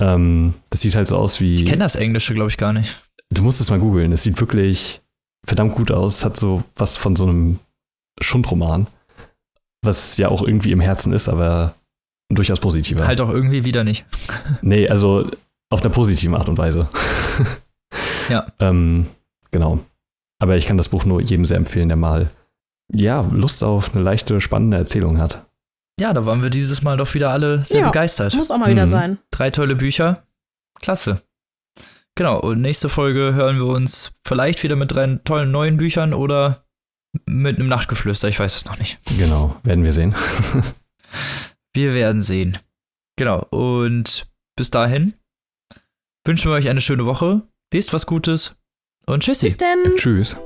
Ähm, das sieht halt so aus wie. Ich kenne das englische, glaube ich, gar nicht. Du musst es mal googeln. Es sieht wirklich verdammt gut aus. Es hat so was von so einem Schundroman. Was ja auch irgendwie im Herzen ist, aber durchaus positiver. Halt auch irgendwie wieder nicht. nee, also auf einer positiven Art und Weise. Ja. ähm, genau. Aber ich kann das Buch nur jedem sehr empfehlen, der mal ja, Lust auf eine leichte, spannende Erzählung hat. Ja, da waren wir dieses Mal doch wieder alle sehr ja, begeistert. Muss auch mal mhm. wieder sein. Drei tolle Bücher. Klasse. Genau, und nächste Folge hören wir uns vielleicht wieder mit drei tollen neuen Büchern oder mit einem Nachtgeflüster, ich weiß es noch nicht. Genau, werden wir sehen. wir werden sehen. Genau, und bis dahin wünschen wir euch eine schöne Woche. Lest was Gutes und tschüssi. Bis denn. Tschüss.